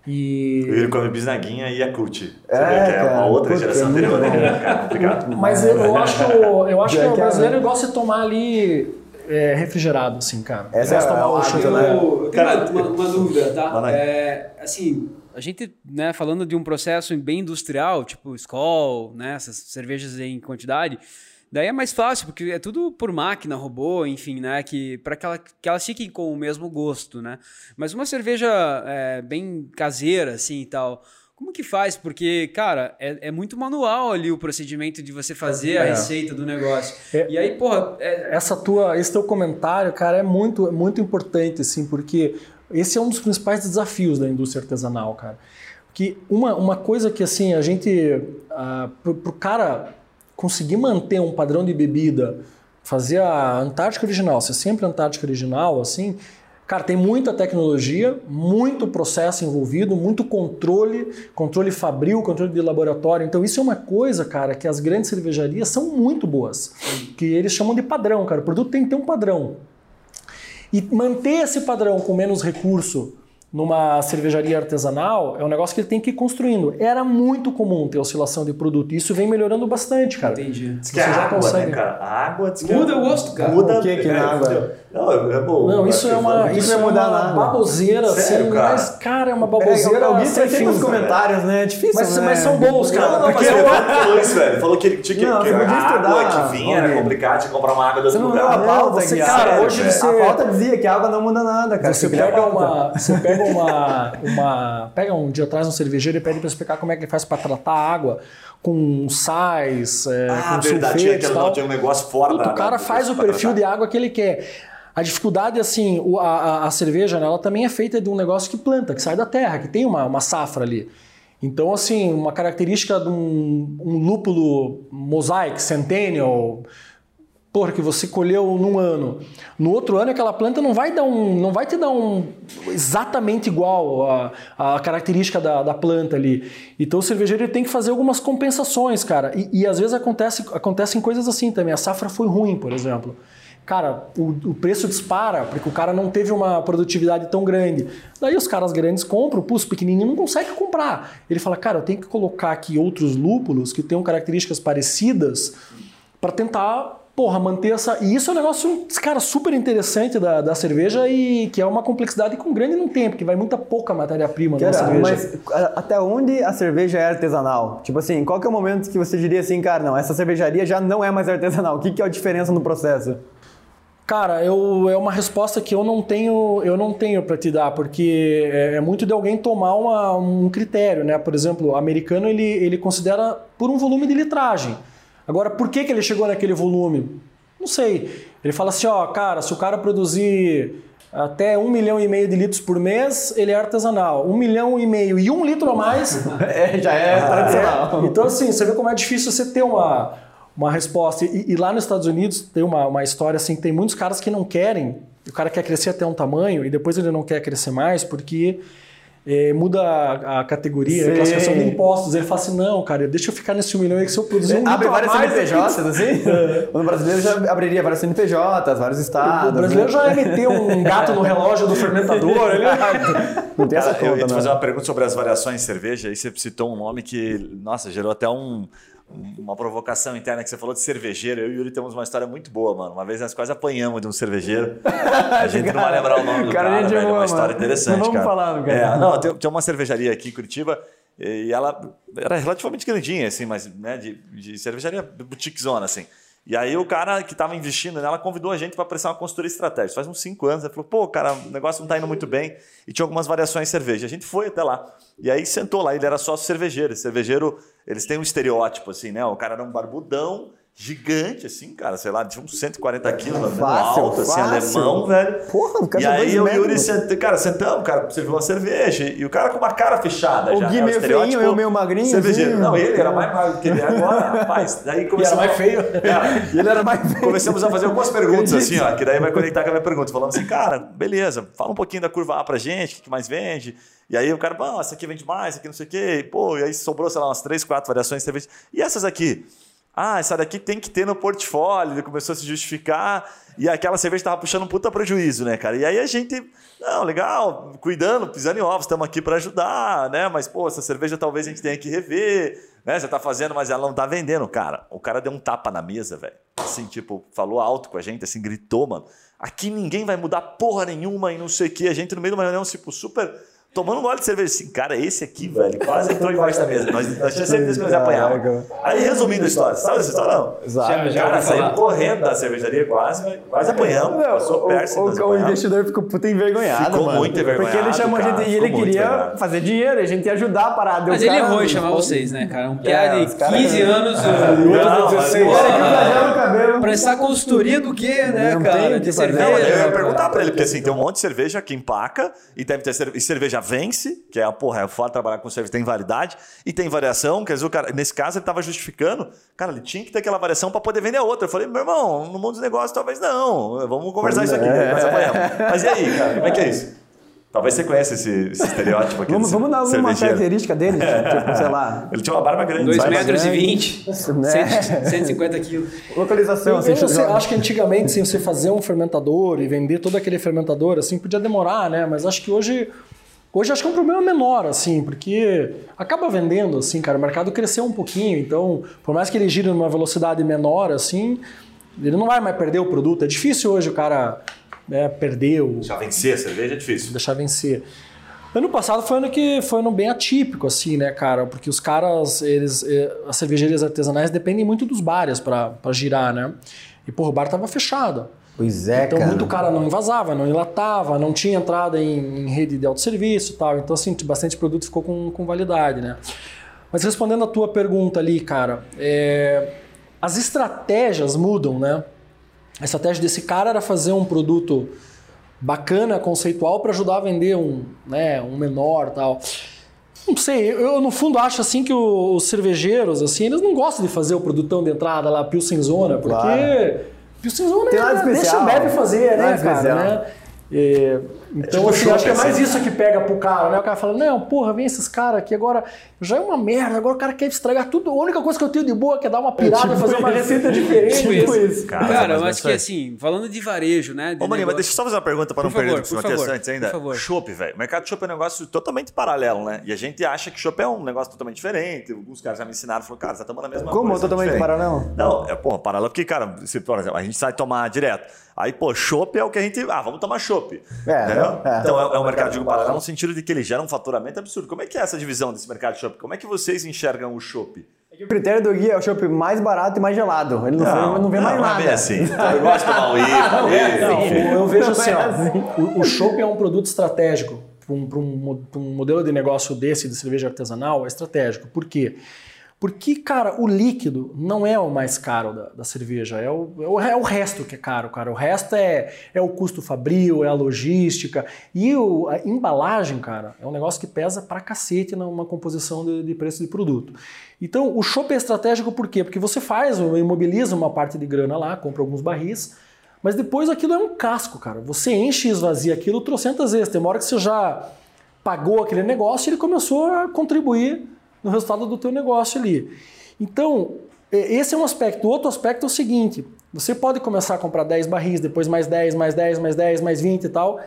E... Ele come bisnaguinha e Yakult. Você é, é uma outra geração anterior, né? Cara. Mas eu, eu acho, eu acho que o brasileiro gosta de tomar ali é, refrigerado, assim, cara. Essa é, tomar o né? Eu tenho uma, uma, uma dúvida, tá? É, assim, a gente, né, falando de um processo bem industrial, tipo Skol, né, essas cervejas em quantidade, daí é mais fácil, porque é tudo por máquina, robô, enfim, né, que para que, ela, que elas fiquem com o mesmo gosto, né. Mas uma cerveja é, bem caseira, assim, e tal, como que faz? Porque, cara, é, é, muito manual ali o procedimento de você fazer é. a receita do negócio. É, e aí, porra... É essa tua, esse teu comentário, cara, é muito, muito importante, assim, porque esse é um dos principais desafios da indústria artesanal, cara. Que uma, uma coisa que assim a gente uh, pro, pro cara conseguir manter um padrão de bebida, fazer a Antártica original, ser sempre a Antártica original, assim, cara, tem muita tecnologia, muito processo envolvido, muito controle, controle fabril, controle de laboratório. Então isso é uma coisa, cara, que as grandes cervejarias são muito boas, que eles chamam de padrão, cara. O produto tem que ter um padrão. E manter esse padrão com menos recurso numa cervejaria artesanal é um negócio que ele tem que ir construindo. Era muito comum ter oscilação de produto e isso vem melhorando bastante, cara. Entendi. Diz que Você é já água, consegue... né, cara? A água diz que muda o gosto, cara. Muda o que que na água? Não, é bom. Não, isso é uma, isso é uma nada. baboseira, Sério, assim, cara? mas, cara, é uma baboseira. É, alguém tem nos comentários, né? É difícil, mas, né? mas são bons, cara. Não, porque ele falou isso, velho. Falou que ele tinha que, não, que a água que vinha era complicado, tinha que comprar uma água do outro lugar. Não, a pauta, você, cara, hoje você... A pauta dizia que a água não muda nada, cara. Você pega uma... Você pega uma uma. Pega um dia atrás um cervejeiro e pede para explicar como é que ele faz para tratar a água com sais, é, ah, com verdade, tinha, aquele, tinha um negócio fora da, O cara faz o perfil de água que ele quer. A dificuldade, assim, a, a, cerveja, né, ela também é feita de um negócio que planta, que sai da terra, que tem uma, uma safra ali. Então, assim, uma característica de um, um lúpulo mosaic, centennial, porra, que você colheu num ano. No outro ano aquela planta não vai dar um, não vai te dar um exatamente igual a, a característica da, da planta ali. Então o cervejeiro tem que fazer algumas compensações, cara. E, e às vezes acontece, acontecem coisas assim também. A safra foi ruim, por exemplo. Cara, o, o, preço dispara porque o cara não teve uma produtividade tão grande. Daí os caras grandes compram, pô, os pequenininhos não conseguem comprar. Ele fala, cara, eu tenho que colocar aqui outros lúpulos que tenham características parecidas para tentar porra, manter essa. E isso é um negócio, cara, super interessante da, da cerveja e que é uma complexidade com grande no tempo, que vai muita pouca matéria-prima na cerveja. Mas até onde a cerveja é artesanal? Tipo assim, qual que é o momento que você diria assim, cara, não, essa cervejaria já não é mais artesanal? O que, que é a diferença no processo? Cara, eu, é uma resposta que eu não tenho, eu não tenho para te dar, porque é, é, muito de alguém tomar uma, um critério, né? Por exemplo, o americano ele, ele considera por um volume de litragem. Agora, por que, que ele chegou naquele volume? Não sei. Ele fala assim, ó, cara, se o cara produzir até um milhão e meio de litros por mês, ele é artesanal. Um milhão e meio e um litro a mais... é, já é tradicional. então, assim, você vê como é difícil você ter uma, uma resposta. E, e lá nos Estados Unidos tem uma, uma história assim, tem muitos caras que não querem, o cara quer crescer até um tamanho e depois ele não quer crescer mais porque é, muda a, a categoria, Sim. a classificação de impostos. Ele fala assim: não, cara, deixa eu ficar nesse um milhão aí que se eu produzir um Abre várias CNPJs, assim? É. O brasileiro já abriria várias CNPJs, vários estados. O brasileiro né? já ia meter um gato no relógio do fermentador. ele... Não tem essa conta, Eu ia te né? fazer uma pergunta sobre as variações de cerveja. Aí você citou um nome que, nossa, gerou até um uma provocação interna que você falou de cervejeiro. Eu e o Yuri temos uma história muito boa, mano. Uma vez nós quase apanhamos de um cervejeiro. A gente não vai lembrar o nome do cara, cara velho. É uma história interessante, não vamos cara. falar, cara. É, não, tem, tem uma cervejaria aqui em Curitiba e ela era relativamente grandinha, assim, mas né, de, de cervejaria boutique zona, assim. E aí o cara que estava investindo nela convidou a gente para prestar uma consultoria estratégica. Faz uns cinco anos, ele falou, pô, cara, o negócio não está indo muito bem. E tinha algumas variações de cerveja. A gente foi até lá. E aí sentou lá, ele era só cervejeiro. Cervejeiro, eles têm um estereótipo, assim, né? O cara era um barbudão, gigante, assim, cara, sei lá, de uns 140 quilos, fácil, alto, assim, alemão, velho. Porra, o cara E aí eu e o Yuri, sent... cara, sentamos, cara, você viu uma cerveja, e o cara com uma cara fechada o já, Gui né? meio feinho, eu meio magrinho. Cervejeiro. Assim, não, ele era mais magro que ele é agora, rapaz. Daí começamos... E era mais feio. É, ele era mais feio. Começamos a fazer algumas perguntas, assim, ó, que daí vai conectar com a minha pergunta. Falando assim, cara, beleza, fala um pouquinho da curva A pra gente, o que mais vende. E aí o cara, pô, essa aqui vende mais, essa aqui não sei o quê. Pô, e aí sobrou, sei lá, umas três, quatro variações de cerveja. E essas aqui? Ah, essa daqui tem que ter no portfólio. Ele começou a se justificar e aquela cerveja estava puxando um puta prejuízo, né, cara? E aí a gente, não, legal, cuidando, pisando em ovos, estamos aqui para ajudar, né? Mas, pô, essa cerveja talvez a gente tenha que rever, né? Você tá fazendo, mas ela não tá vendendo. Cara, o cara deu um tapa na mesa, velho. Assim, tipo, falou alto com a gente, assim, gritou, mano. Aqui ninguém vai mudar porra nenhuma e não sei o que. A gente no meio de uma reunião, tipo, super tomando um gole de cerveja assim, cara, esse aqui, velho, quase entrou embaixo da mesa. Nós, nós tínhamos certeza que nós ia apanhar. Aí, resumindo a história, sabe essa história não? Exato. Já, cara, saímos correndo da cervejaria quase, quase apanhamos. Não, passou perto. O, o, o investidor ficou puta envergonhado, Ficou mano. muito envergonhado, Porque ele chamou cara, a gente e ele queria fazer dinheiro, a gente ia ajudar a parada. Mas ele errou em chamar vocês, né, cara? Um piada de 15 anos, outro de 16. Prestar consultoria do quê, né, cara? De cerveja. Eu ia perguntar pra ele, porque assim, tem um monte de cerveja que empaca e deve ter cerveja vence, que é é, porra, é foda trabalhar com serviço, tem validade e tem variação, quer dizer, o cara, nesse caso ele estava justificando, cara, ele tinha que ter aquela variação para poder vender a outra. Eu falei, meu irmão, no mundo dos negócios talvez não, vamos conversar isso aqui, é. mas e aí, cara, como é que é isso? Talvez você conheça esse, esse estereótipo aqui. vamos, vamos dar uma característica dele, tipo, sei lá. Ele tinha uma barba grande. 2 metros e 20, né? 150 quilos. Localização, assim, eu, eu acho que antigamente, assim, você fazer um fermentador e vender todo aquele fermentador, assim, podia demorar, né? Mas acho que hoje Hoje acho que é um problema menor, assim, porque acaba vendendo, assim, cara, o mercado cresceu um pouquinho, então, por mais que ele gire numa velocidade menor, assim, ele não vai mais perder o produto. É difícil hoje o cara né, perder o... Deixar vencer a cerveja é difícil. Deixar vencer. Ano passado foi ano que foi ano bem atípico, assim, né, cara? Porque os caras, eles, eh, as cervejarias artesanais dependem muito dos bares para girar, né? E, porra, o bar tava fechado. Pois é, então, cara. muito cara não invasava, não enlatava, não tinha entrada em, em rede de autosserviço e tal. Então, assim, bastante produto ficou com, com validade, né? Mas respondendo a tua pergunta ali, cara, é, as estratégias mudam, né? A estratégia desse cara era fazer um produto bacana, conceitual, para ajudar a vender um, né, um menor tal. Não sei, eu no fundo acho assim que os cervejeiros, assim, eles não gostam de fazer o produtão de entrada lá, Pilsen Zona, porque... Claro Pilsenzona Tem nada é, deixa especial. deve fazer, né, cara, especial. né? É, então, tipo assim, acho que é mais assim. isso que pega pro cara, né? O cara fala, não, porra, vem esses caras aqui agora, já é uma merda, agora o cara quer estragar tudo. A única coisa que eu tenho de boa é dar uma pirada e fazer uma receita diferente. Tipo isso. Cara, Cara, mas eu é acho isso que assim, falando de varejo, né? de Ô, Maninho, mas deixa eu só fazer uma pergunta para não perder favor, o que você por favor, antes ainda. por favor. Chopp, velho. O mercado de chopp é um negócio totalmente paralelo, né? E a gente acha que chopp é um negócio totalmente diferente. Alguns caras já me ensinaram, falaram, cara, você tá tomando a mesma Como? coisa. Totalmente diferente. paralelo? Não, é, pô, paralelo porque, cara, se, por exemplo, a gente sai tomar direto. Aí, pô, chopp é o que a gente. Ah, vamos tomar chopp. É, entendeu? é. Então é, é um mercado de paralelo no sentido de que ele gera um faturamento absurdo. Como é que é essa divisão desse mercado de chopp? Como é que vocês enxergam o chopp? O critério do Gui é o chopp mais barato e mais gelado. Ele não, vê, não vê mais não nada. É bem assim. Eu gosto de tomar um IPA Não, eu vejo assim, Não é ó, assim. o, o chopp é um produto estratégico. Para um, um um modelo de negócio desse, de cerveja artesanal, é estratégico. Por quê? Porque, cara, o líquido não é o mais caro da, da cerveja, é o, é, o, é o resto que é caro, cara. O resto é, é o custo fabril, é a logística. E o, a embalagem, cara, é um negócio que pesa pra cacete numa composição de, de preço de produto. Então, o chopp é estratégico por quê? Porque você faz, imobiliza uma parte de grana lá, compra alguns barris, mas depois aquilo é um casco, cara. Você enche e esvazia aquilo trocentas vezes. Tem uma hora que você já pagou aquele negócio e ele começou a contribuir no resultado do teu negócio ali. Então, e- esse é um aspecto. O outro aspecto é o seguinte, você pode começar a comprar 10 barris, depois mais 10, mais 10, mais 10, mais 20 e tal.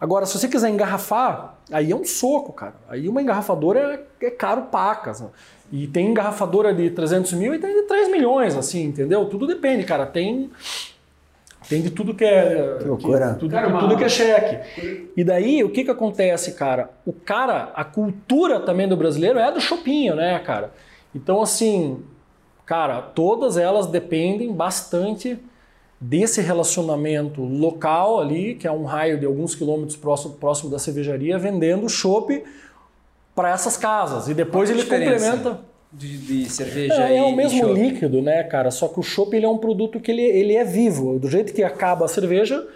Agora, se você quiser engarrafar, aí é um soco, cara. Aí uma engarrafadora é, é caro pacas. né? E tem engarrafadora de 300 mil e tem de 3 milhões, assim, entendeu? Tudo depende, cara. Tem, tem de tudo que é... Que loucura. tudo, Cara, tudo que é cheque. E daí, o que que acontece, cara? O cara, a cultura também do brasileiro é do chopinho, né, cara? Então, assim, cara, todas elas dependem bastante desse relacionamento local ali, que é um raio de alguns quilômetros próximo, próximo da cervejaria, vendendo chopp para essas casas. E depois ele complementa. De, de cerveja É, é e o mesmo e líquido, né, cara? Só que o chopp ele é um produto que ele, ele é vivo. Do jeito que acaba a cerveja,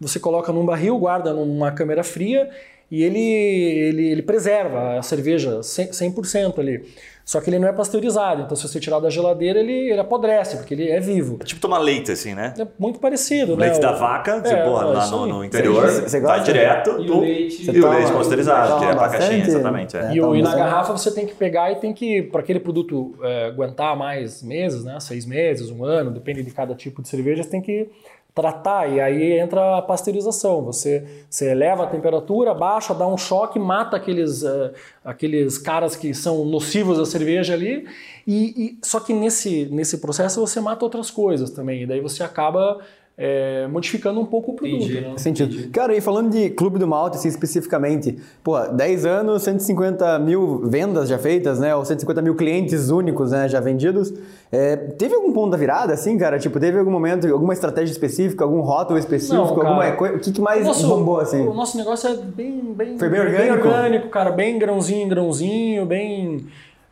você coloca num barril, guarda numa câmera fria e ele, ele, ele preserva a cerveja 100%, 100% ali. Só que ele não é pasteurizado, então se você tirar da geladeira, ele, ele apodrece, porque ele é vivo. É tipo tomar leite, assim, né? É muito parecido, né? Leite O- da vaca, você, É, porra, é lá no, no interior, Você- você vai direto. E o leite- E o leite pasteurizado, que é pra caixinha, exatamente. é. E, o, e na garrafa você tem que pegar e tem que, para aquele produto é, aguentar mais meses, né? Seis meses, um ano, depende de cada tipo de cerveja, você tem que tratar. E aí entra a pasteurização. Você, você eleva a temperatura, baixa, dá um choque, mata aqueles, é, aqueles caras que são nocivos à cerveja ali. E, e- só que nesse, nesse processo você mata outras coisas também. E daí você acaba é, modificando um pouco o produto. Entendi. né? Sentido. Cara, e falando de Clube do Malte, assim, especificamente, pô, 10 anos, 150 mil vendas já feitas, né? Ou 150 mil clientes únicos, né? Já vendidos. É, teve algum ponto da virada, assim, cara? Tipo, teve algum momento, alguma estratégia específica, algum rótulo específico, Não, cara. alguma coisa? O que, que mais O nosso- bombou, assim? O nosso negócio é bem, bem, Foi bem orgânico? orgânico, cara, bem grãozinho grãozinho, bem.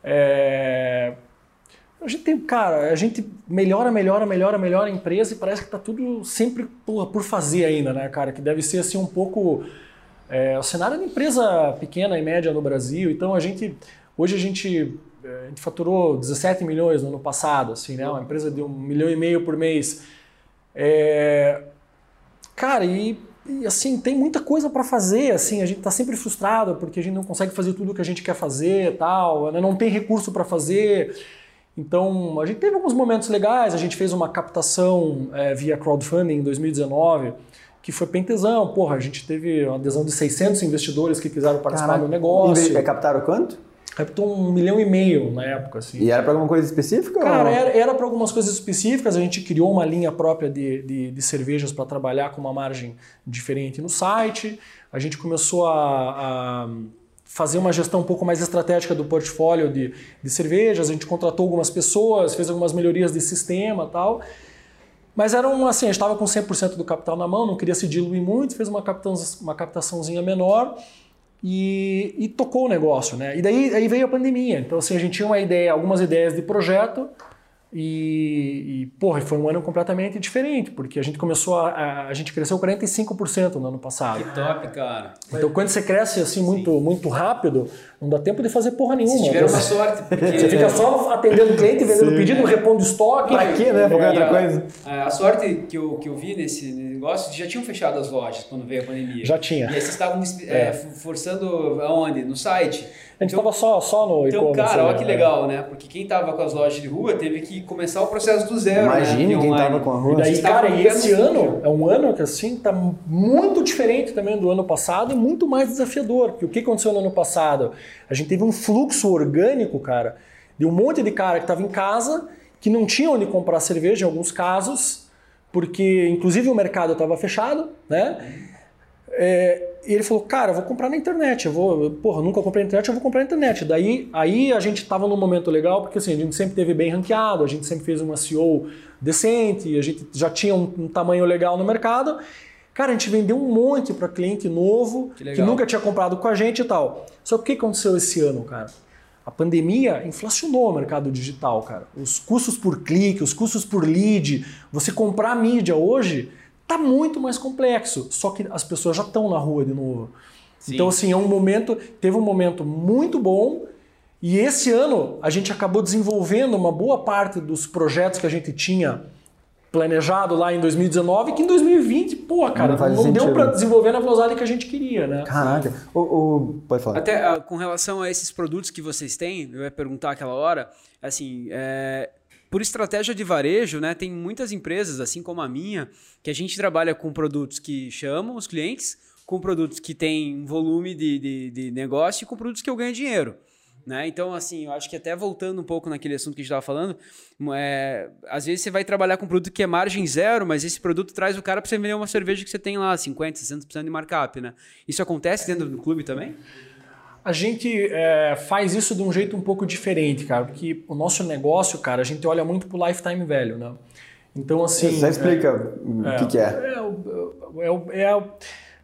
é, A gente tem, cara, a gente melhora, melhora, melhora, melhora a empresa e parece que tá tudo sempre porra, por fazer ainda, né, cara? Que deve ser assim um pouco. é, o cenário de empresa pequena e média no Brasil, então a gente. Hoje a gente, é, a gente faturou 17 milhões no ano passado, assim, né? Uma empresa de um milhão e meio por mês. É, Cara, e, e, assim, tem muita coisa para fazer, assim, a gente tá sempre frustrado porque a gente não consegue fazer tudo o que a gente quer fazer, tal, né? não tem recurso para fazer. Então, a gente teve alguns momentos legais, a gente fez uma captação é, via crowdfunding em 2019, que foi pentesão, porra, a gente teve uma adesão de 600 investidores que quiseram participar Caraca, do negócio. É, captaram quanto? Captou um milhão e meio na época, assim. E era pra alguma coisa específica? Cara, era, era para algumas coisas específicas. A gente criou uma linha própria de, de, de cervejas para trabalhar com uma margem diferente no site. A gente começou a, a fazer uma gestão um pouco mais estratégica do portfólio de, de cervejas. A gente contratou algumas pessoas, fez algumas melhorias de sistema tal. Mas era um, assim, a gente estava com 100% do capital na mão, não queria se diluir muito, fez uma, captação, uma captaçãozinha menor e, e tocou o negócio, né? E daí aí veio a pandemia. Então, assim, a gente tinha uma ideia, algumas ideias de projeto, E, e, porra, foi um ano completamente diferente, porque a gente começou a. A, a gente cresceu 45% no ano passado. Que top, cara. Então, quando você cresce assim muito, muito rápido, não dá tempo de fazer porra nenhuma. Vocês tiveram Você- uma sorte, porque... Você fica só atendendo o cliente, vendendo Sim. pedido, repondo estoque. Pra quê, né? Qualquer outra coisa. A, a sorte que eu, que eu vi nesse negócio, já tinham fechado as lojas quando veio a pandemia. Já tinha. E aí vocês estavam é, forçando aonde? No site? A gente tava só, só no Então, cara, né? olha que legal, né? Porque quem tava com as lojas de rua teve que começar o processo do zero, Imagine né? quem online. tava com a rua. E daí, cara, e esse no ano é um ano que assim tá muito diferente também do ano passado e muito mais desafiador. Porque o que aconteceu no ano passado? A gente teve um fluxo orgânico, cara, de um monte de cara que estava em casa, que não tinha onde comprar cerveja em alguns casos, porque inclusive o mercado estava fechado, né? É, e ele falou, cara, eu vou comprar na internet, eu vou, porra, nunca comprei na internet, eu vou comprar na internet. Daí, aí a gente tava num momento legal, porque assim, a gente sempre teve bem ranqueado, a gente sempre fez uma SEO decente, a gente já tinha um, um tamanho legal no mercado. Cara, a gente vendeu um monte para cliente novo, Que que, nunca tinha comprado com a gente e tal. Só que o que aconteceu esse ano, cara? A pandemia inflacionou o mercado digital, cara. Os custos por clique, os custos por lead, você comprar mídia hoje tá muito mais complexo. Só que as pessoas já estão na rua de novo. Sim. Então, assim, é um momento, teve um momento muito bom. E esse ano a gente acabou desenvolvendo uma boa parte dos projetos que a gente tinha planejado lá em 2019, que em 2020, pô, cara, Não não, deu para desenvolver na velocidade que a gente queria, né? Caraca. O, o- pode falar. Até ah, com relação a esses produtos que vocês têm, eu ia perguntar aquela hora, assim, é, por estratégia de varejo, né, tem muitas empresas, assim como a minha, que a gente trabalha com produtos que chamam os clientes, com produtos que têm um volume de, de, de negócio e com produtos que eu ganho dinheiro. Né? Então, assim, eu acho que até voltando um pouco naquele assunto que a gente estava falando, é, às vezes você vai trabalhar com um produto que é margem zero, mas esse produto traz o cara para você vender uma cerveja que você tem lá 50%, 60% de markup. Né? Isso acontece dentro do clube também? A gente é, faz isso de um jeito um pouco diferente, cara, porque o nosso negócio, cara, a gente olha muito pro lifetime value, né? Então, assim. Você explica o que, que é. É, o- é, o- é o-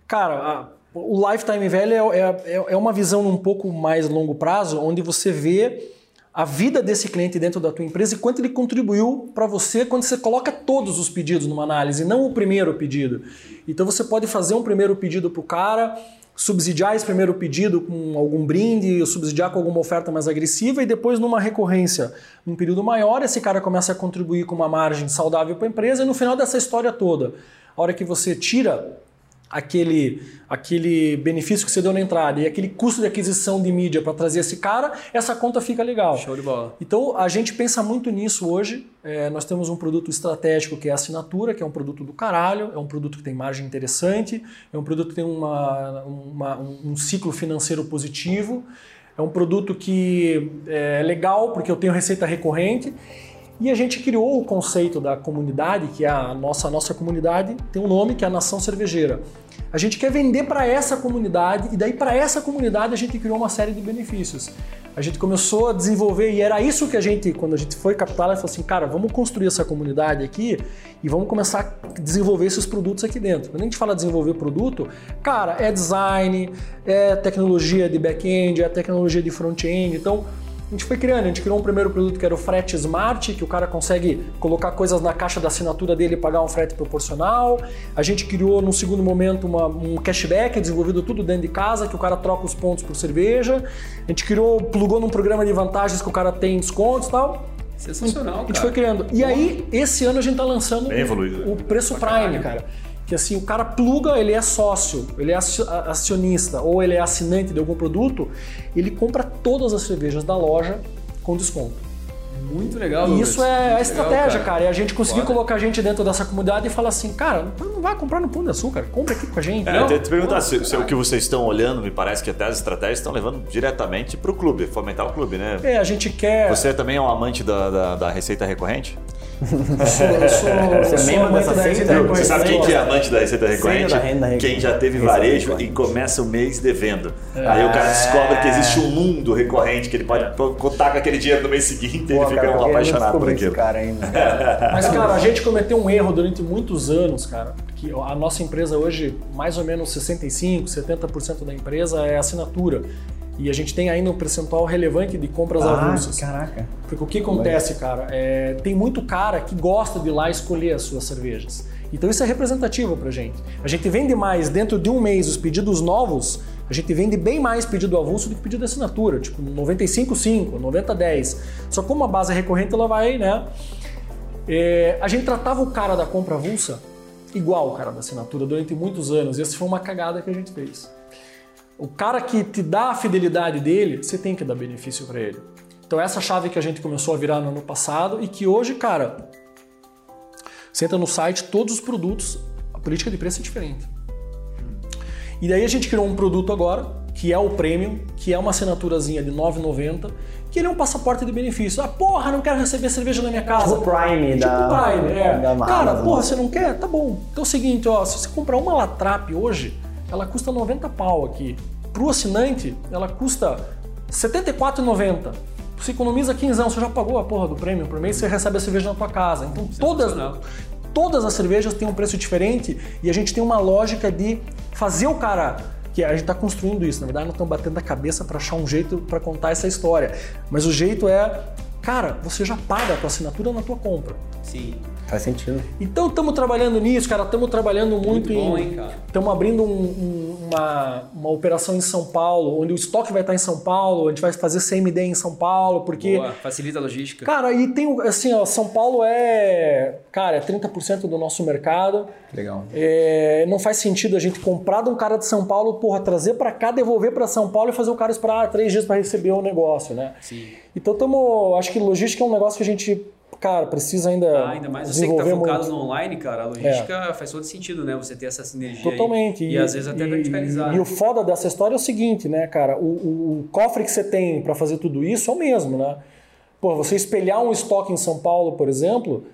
cara, a- o lifetime value é, é, é uma visão um pouco mais longo prazo, onde você vê a vida desse cliente dentro da tua empresa e quanto ele contribuiu para você quando você coloca todos os pedidos numa análise, não o primeiro pedido. Então você pode fazer um primeiro pedido para o cara, subsidiar esse primeiro pedido com algum brinde, subsidiar com alguma oferta mais agressiva e depois numa recorrência, num período maior, esse cara começa a contribuir com uma margem saudável para a empresa e no final dessa história toda, a hora que você tira aquele, aquele benefício que você deu na entrada e aquele custo de aquisição de mídia para trazer esse cara, essa conta fica legal. Show de bola. Então a gente pensa muito nisso hoje. É, nós temos um produto estratégico que é a assinatura, que é um produto do caralho, é um produto que tem margem interessante, é um produto que tem uma, uma- um ciclo financeiro positivo, é um produto que é legal porque eu tenho receita recorrente. E a gente criou o conceito da comunidade, que é a nossa, a nossa comunidade tem um nome que é a Nação Cervejeira. A gente quer vender para essa comunidade e daí para essa comunidade a gente criou uma série de benefícios. A gente começou a desenvolver e era isso que a gente, quando a gente foi capital, falou assim, cara, vamos construir essa comunidade aqui e vamos começar a desenvolver esses produtos aqui dentro. Quando a gente fala desenvolver produto, cara, é design, é tecnologia de back-end, é tecnologia de front-end, então a gente foi criando, a gente criou um primeiro produto que era o frete smart, que o cara consegue colocar coisas na caixa da assinatura dele e pagar um frete proporcional. A gente criou, num segundo momento, uma- um cashback desenvolvido tudo dentro de casa, que o cara troca os pontos por cerveja. A gente criou, plugou num programa de vantagens que o cara tem descontos e tal. Sensacional, A gente cara. foi criando. E aí, esse ano a gente tá lançando Bem evoluído, né? o preço Prime, cara. Que assim, o cara pluga, ele é sócio, ele é acionista ou ele é assinante de algum produto, ele compra todas as cervejas da loja com desconto. Muito legal, E isso é a estratégia, legal, cara. E a gente conseguir Foda. colocar a gente dentro dessa comunidade e falar assim, cara, não vai comprar no Pão de Açúcar, compra aqui com a gente. É, eu ia te perguntar se, se o que vocês estão olhando, me parece que até as estratégias estão levando diretamente para o clube, fomentar o clube, né? É, a gente quer. Você também é um amante da, da, da receita recorrente? Eu sou, eu sou, eu Você é sou dessa Você Você sabe quem que é amante da receita recorrente? da renda recorrente. Quem já teve Receita varejo e recorrente. começa o mês devendo. Aí o cara descobre que existe um mundo recorrente, que ele pode contar com aquele dinheiro no mês seguinte e ele fica cara, um apaixonado por aquilo. cara ainda. Mas, cara, a gente cometeu um erro durante muitos anos, cara. Que a nossa empresa hoje, mais ou menos 65%, 70% da empresa é assinatura. E a gente tem ainda um percentual relevante de compras Ah, avulsas. caraca. Porque o que acontece, cara, é, tem muito cara que gosta de ir lá escolher as suas cervejas. Então isso é representativo pra gente. A gente vende mais dentro de um mês os pedidos novos, a gente vende bem mais pedido avulso do que pedido de assinatura, tipo 95,5, 90,10. Só como a base é recorrente, ela vai, né? É, a gente tratava o cara da compra avulsa igual cara da assinatura durante muitos anos. Essa foi uma cagada que a gente fez. O cara que te dá a fidelidade dele, você tem que dar benefício para ele. Então essa chave que a gente começou a virar no ano passado e que hoje, cara, você entra no site, todos os produtos, a política de preço é diferente. E daí a gente criou um produto agora, que é o Premium, que é uma assinaturazinha de R$ 9,90, que ele é um passaporte de benefício. Ah, porra, não quero receber cerveja na minha casa. Tipo o Prime Tipo da- Prime, é. da Cara, porra, você não quer? Tá bom. Então é o seguinte, ó, se você comprar uma Latrap hoje, ela custa 90 pau aqui. Pro assinante, ela custa 74,90. Você economiza 15 você já pagou a porra do prêmio por mês, você recebe a cerveja na tua casa. Então todas, Sensacional. todas as cervejas têm um preço diferente e a gente tem uma lógica de fazer o cara que a gente está construindo isso. Na verdade, nós estamos batendo a cabeça para achar um jeito para contar essa história. Mas o jeito é, cara, você já paga a tua assinatura na tua compra. Sim. Faz sentido. Então estamos trabalhando nisso, cara. Estamos trabalhando muito, Muito bom, em. hein, cara? Estamos abrindo um- um- uma, uma operação em São Paulo, onde o estoque vai estar em São Paulo, a gente vai fazer CMD em São Paulo, porque. Boa, facilita a logística. Cara, e tem o- assim, ó, São Paulo é. Cara, é 30% do nosso mercado. Legal. É, não faz sentido a gente comprar de um cara de São Paulo, porra, trazer para cá, devolver para São Paulo e fazer o cara esperar três dias para receber o negócio, né? Sim. Então estamos. Acho que logística é um negócio que a gente, cara, precisa ainda. Ah, ainda mais você que está focado muito. no online, cara, a logística faz todo sentido, né? Você ter essa sinergia. aí. Totalmente. E, às vezes até e- verticalizar. E, o foda dessa história é o seguinte, né, cara? O, o- o cofre que você tem para fazer tudo isso é o mesmo, né? Pô, você espelhar um estoque em São Paulo, por exemplo,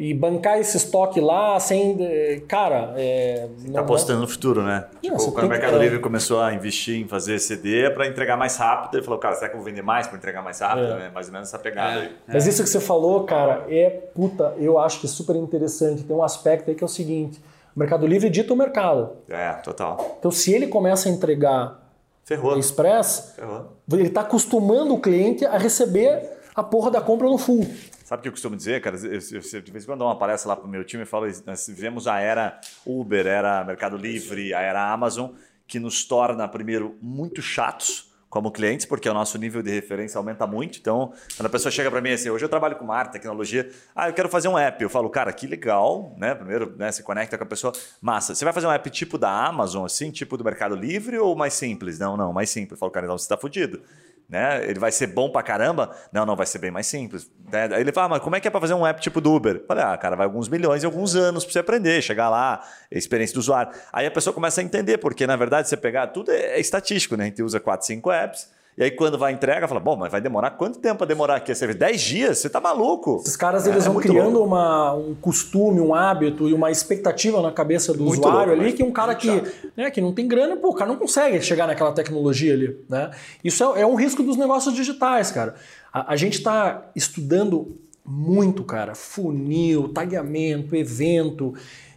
e bancar esse estoque lá sem. eh, Cara, é. Tá apostando no futuro, né? Tipo, você quando o que- Mercado é. Livre começou a investir em fazer CD para entregar mais rápido, ele falou, cara, será que eu vou vender mais para entregar mais rápido? É. Né? Mais ou menos essa pegada aí. Mas isso que você falou, cara, é puta, eu acho que é super interessante. Tem um aspecto aí que é o seguinte: o Mercado Livre dita o mercado. É, total. Então, se ele começa a entregar Ferrou. Express, Ferrou. ele está acostumando o cliente a receber a porra da compra no full. Sabe o que eu costumo dizer, cara? Eu, eu, eu, de vez em quando dou uma palestra lá pro meu time e falo, nós vivemos a era Uber, era Mercado Livre, a era Amazon, que nos torna, primeiro, muito chatos como clientes, porque o nosso nível de referência aumenta muito. Então, quando a pessoa chega para mim assim, hoje eu trabalho com marketing, tecnologia, ah, eu quero fazer um app. Eu falo, cara, que legal, né? Primeiro, né, se conecta com a pessoa, massa. Você vai fazer um app tipo da Amazon, assim, tipo do Mercado Livre ou mais simples? Não, não, mais simples. Eu falo, cara, então você está fudido né? Ele vai ser bom pra caramba? Não, não, vai ser bem mais simples. Né? Aí ele fala, ah, mas como é que é pra fazer um app tipo do Uber? Falei, ah, cara, vai alguns milhões e alguns anos pra você aprender, chegar lá, experiência do usuário. Aí a pessoa começa a entender, porque na verdade você pegar, tudo é, é estatístico, né? A gente usa 4, 5 apps, e aí quando vai a entrega, fala, bom, mas vai demorar quanto tempo pra demorar aqui? Você vê 10 dias? Você tá maluco? Esses caras eles É, vão muito criando louco. uma, um costume, um hábito e uma expectativa na cabeça do Muito usuário louco, ali mas que um cara que, né, que não tem grana, pô, o cara não consegue chegar naquela tecnologia ali. Né? Isso é, é um risco dos negócios digitais, cara. A, a gente está estudando muito, cara, funil, tagueamento, evento,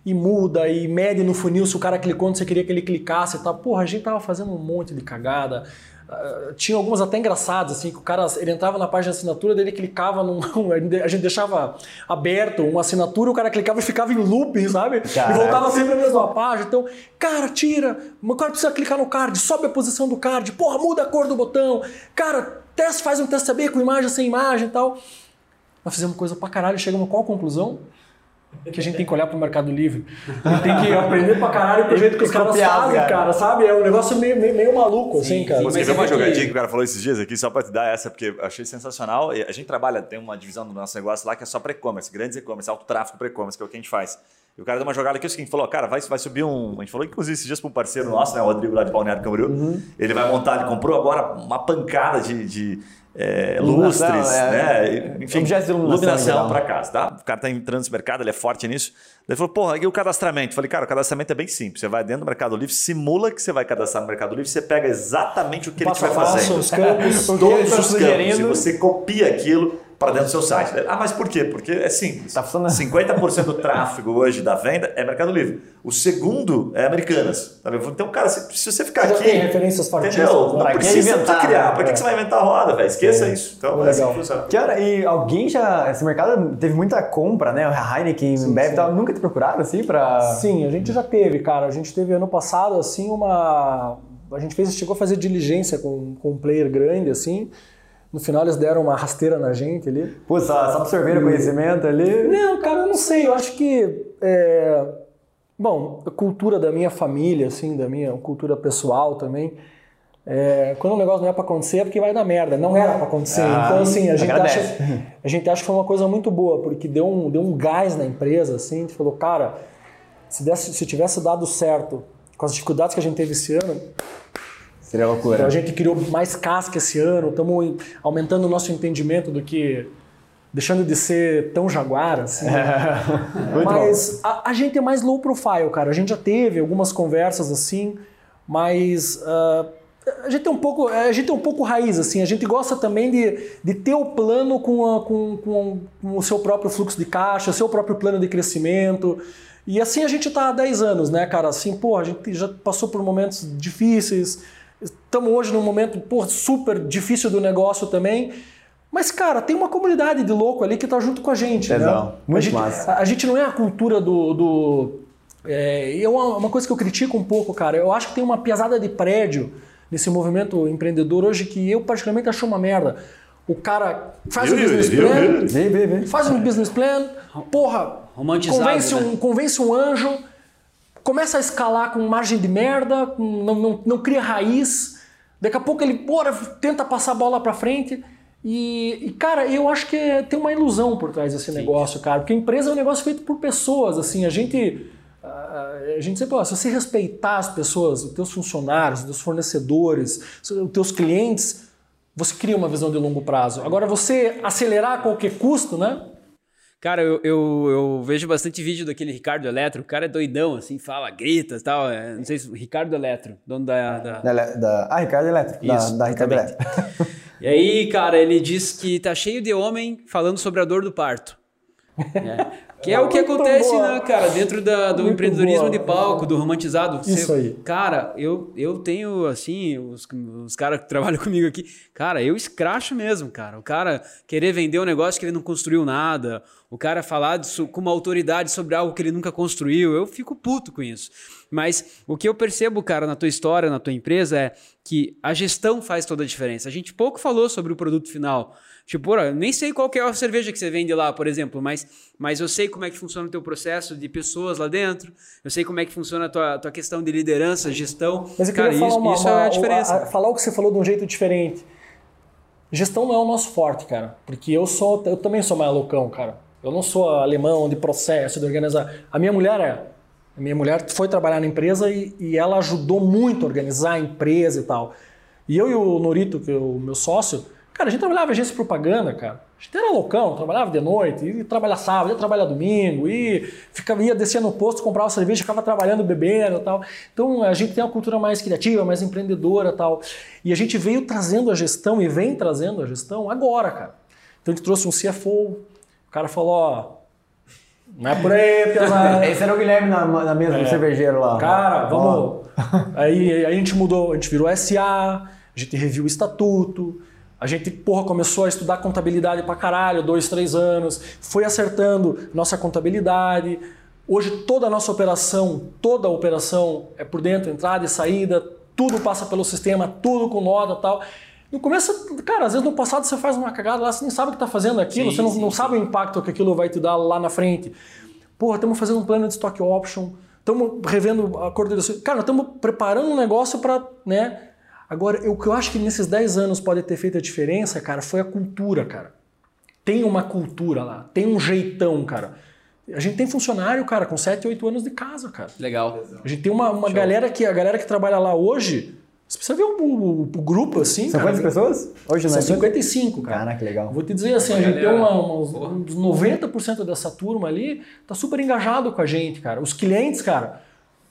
e muda, e mede no funil se o cara clicou onde você queria que ele clicasse e tal. Porra, a gente tava fazendo um monte de cagada. Ah, tinha algumas até engraçadas, assim, que o cara ele entrava na página de assinatura, dele clicava num. A gente deixava aberto uma assinatura, o cara clicava e ficava em looping, sabe? Caraca. E voltava sempre na mesma página. Então, cara, tira, o cara precisa clicar no card, sobe a posição do card, porra, muda a cor do botão, cara, teste, faz um teste AB com imagem, sem imagem e tal. Nós fizemos coisa pra caralho, chegamos a qual conclusão? Que a gente tem que olhar pro Mercado Livre. A gente tem que aprender pra caralho pro jeito que os caras fazem, cara. cara, sabe? É um negócio meio, meio, meio maluco, assim, cara. Mas Mas quer ver é uma jogadinha que o cara falou esses dias aqui, só para te dar essa, porque eu achei sensacional. E A gente trabalha, tem uma divisão do nosso negócio lá que é só para e-commerce, grandes e-commerce, alto tráfego para e-commerce, que é o que a gente faz. E o cara deu uma jogada aqui, é o seguinte, falou, cara, vai, vai subir um... A gente falou, inclusive, esses dias para um parceiro nosso, né, o Rodrigo lá de Balneário Camboriú. Ele vai montar, ele comprou agora uma pancada de... de é, Iluminação, lustres, é, né? Enfim, objetos de iluminação geral. para casa, tá? O cara tá entrando nesse mercado, ele é forte nisso. Ele falou, porra, e o cadastramento? Eu falei, cara, o cadastramento é bem simples. Você vai dentro do Mercado Livre, simula que você vai cadastrar no Mercado Livre, você pega exatamente o que ele a estiver passo, fazendo. os campos. O ele Todos os campos. E você copia aquilo, para dentro do seu site. Ah, mas por quê? Porque é simples. Tá funcionando. 50% do tráfego hoje da venda é Mercado Livre. O segundo é Americanas. Tá? Então, cara, se, se você ficar Já aqui. tem referências fortíssimas, Entendeu? né? Não Pra que precisa inventar, criar. Pra que, É. que você vai inventar a roda, velho? Esqueça isso. Então, é assim Legal. que. Cara, e alguém já. Esse mercado teve muita compra, né? A Heineken, Sim, Bev e tal. Nunca te procuraram assim pra. Sim, a gente já teve, cara. A gente teve ano passado, assim, uma. A gente fez, chegou a fazer diligência com, com um player grande, assim. No final eles deram uma rasteira na gente ali. Pô, só, só absorveram conhecimento ali. Não, cara, eu não sei. Eu acho que. é, Bom, a cultura da minha família, assim, da minha cultura pessoal também. é, Quando o negócio não é pra acontecer, é porque vai dar merda. Não era pra acontecer. Ah, então, assim, a gente, agradece. acha, a gente acha que foi uma coisa muito boa, porque deu um, deu um gás na empresa, assim. A gente falou, cara, se, desse, se tivesse dado certo com as dificuldades que a gente teve esse ano, Seria loucura. então a gente criou mais casca esse ano, estamos aumentando o nosso entendimento do que. deixando de ser tão jaguar, assim. Muito bom. mas a, a gente é mais low profile, cara. A gente já teve algumas conversas assim, mas. ah, a gente é um pouco, a gente é um pouco raiz, assim. A gente gosta também de, de ter o plano com, a- com, com, com o seu próprio fluxo de caixa, o seu próprio plano de crescimento. E assim a gente está há 10 anos, né, cara? Assim, pô, a gente já passou por momentos difíceis. Estamos hoje num momento, pô, super difícil do negócio também. Mas, cara, tem uma comunidade de louco ali que tá junto com a gente, Tesão. né? Muito a gente, massa. a, a gente não é a cultura do. do é, eu, uma coisa que eu critico um pouco, cara, eu acho que tem uma pesada de prédio nesse movimento empreendedor hoje que eu particularmente acho uma merda. O cara faz Viu, um business viu, plan, viu? Vem, vem, vem. faz um business plan, porra, Romantizado, convence, né? um, convence um anjo, começa a escalar com margem de merda, com- não, não, não cria raiz, daqui a pouco ele porra, tenta passar a bola pra frente. E, e, cara, eu acho que é- tem uma ilusão por trás desse negócio, cara, porque a empresa é um negócio feito por pessoas, assim, a gente. A gente sempre, ó, se você respeitar as pessoas, os teus funcionários, os teus fornecedores, os teus clientes, você cria uma visão de longo prazo. Agora, você acelerar a qualquer custo, né? Cara, eu, eu, eu vejo bastante vídeo daquele Ricardo Eletro. O cara é doidão, assim, fala, grita e tal. É, não sei se. Ricardo Eletro, dono da. da- Da, da, ah, Ricardo Elétrico. Da, Isso, da Ricardo exatamente. Elétrico. E aí, cara, ele diz que tá cheio de homem falando sobre a dor do parto. É. Que é o que acontece, boa. né, cara, dentro da- do Muito empreendedorismo boa. de palco, do romantizado. Isso aí. Cara, eu, eu tenho, assim, os, os caras que trabalham comigo aqui, cara, eu escracho mesmo, cara. O cara querer vender um negócio que ele não construiu nada, o cara falar disso com uma autoridade sobre algo que ele nunca construiu, eu fico puto com isso. Mas o que eu percebo, cara, na tua história, na tua empresa, é que a gestão faz toda a diferença. A gente pouco falou sobre o produto final. Tipo, eu nem sei qual é a cerveja que você vende lá, por exemplo, mas, mas eu sei como é que funciona o teu processo de pessoas lá dentro, eu sei como é que funciona a tua, tua questão de liderança, gestão. Mas eu cara, isso, uma, isso uma- é a diferença. a- a- falar o que você falou de um jeito diferente. Gestão não é o nosso forte, cara. Porque eu sou, eu também sou mais loucão, cara. Eu não sou alemão de processo, de organizar. A minha mulher é. A minha mulher foi trabalhar na empresa e, e ela ajudou muito a organizar a empresa e tal. E eu e o Norito, que é o meu sócio, cara, a gente trabalhava em agência de propaganda, cara. A gente era loucão, trabalhava de noite, ia trabalhar sábado, ia trabalhar domingo, e ficava, ia descer no posto, comprava cerveja, ficava trabalhando, bebendo e tal. Então a gente tem uma cultura mais criativa, mais empreendedora e tal. E a gente veio trazendo a gestão e vem trazendo a gestão agora, cara. Então a gente trouxe um CFO, o cara falou, ó, não é por aí, pesado. Esse era o Guilherme na, na mesa do cervejeiro lá. Cara, vamos. aí, aí a gente mudou, a gente virou SA, a gente reviu o estatuto, a gente, porra, começou a estudar contabilidade pra caralho, dois, três anos, foi acertando nossa contabilidade. Hoje toda a nossa operação, toda a operação é por dentro, entrada e saída, tudo passa pelo sistema, tudo com nota e tal. No começo, cara, às vezes no passado você faz uma cagada lá, você nem sabe o que está fazendo aquilo, Sim, você não, sim, não sim. sabe o impacto que aquilo vai te dar lá na frente. Porra, estamos fazendo um plano de stock option, estamos revendo a coordenação. Cara, nós estamos preparando um negócio para, né? Agora, o que eu acho que nesses 10 anos pode ter feito a diferença, cara, foi a cultura, cara. Tem uma cultura lá, tem um jeitão, cara. A gente tem funcionário, cara, com 7, 8 anos de casa, cara. Legal. A gente tem uma, uma galera que a galera que trabalha lá hoje, você precisa ver o, o- o grupo assim, São cara. quantas pessoas? Hoje não São é 55, cara. Caraca, que legal. Vou te dizer assim, a gente tem uma, uns, uns 90% dessa turma ali tá super engajado com a gente, cara. Os clientes, cara,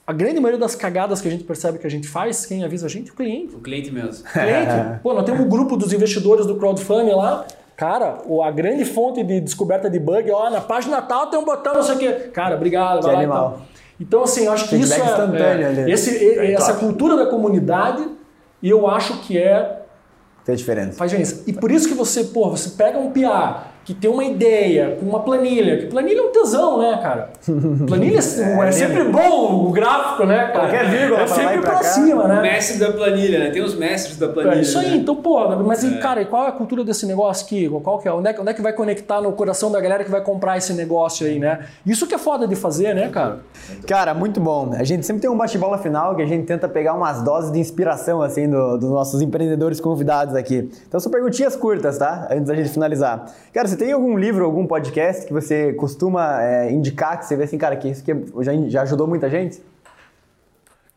a grande maioria das cagadas que a gente percebe que a gente faz, quem avisa a gente é o cliente. O cliente mesmo. Cliente. Pô, nós temos um grupo dos investidores do crowdfunding lá. Cara, o- a grande fonte de descoberta de bug, ó, na página tal tem um botão, não sei o quê. Cara, obrigado, vai lá animal. então. Então, assim, eu acho que Feedback isso é, instantâneo é, ali. esse, e- essa cultura da comunidade, e eu acho que é Tem diferença. faz diferença. E por isso que você, pô, você pega um PA que tem uma ideia, com uma planilha, que planilha é um tesão, né, cara? Planilha é, é sempre bom o gráfico, né, cara? Qualquer vírgula é pra lá sempre e pra pra cá. cima, né? Mestre da planilha, né? Tem os mestres da planilha. É isso aí, né? então, pô, mas e, cara, e qual é a cultura desse negócio aqui? Qual que é? Onde, é? que- onde é que vai conectar no coração da galera que vai comprar esse negócio aí, né? Isso que é foda de fazer, né, cara? Cara, muito bom. A gente sempre tem um bate-bola final que a gente tenta pegar umas doses de inspiração, assim, do- dos nossos empreendedores convidados aqui. Então são perguntinhas curtas, tá? Antes da gente finalizar. Cara, você tem algum livro, algum podcast que você costuma é, indicar, que você vê assim, cara, que isso que já, já ajudou muita gente?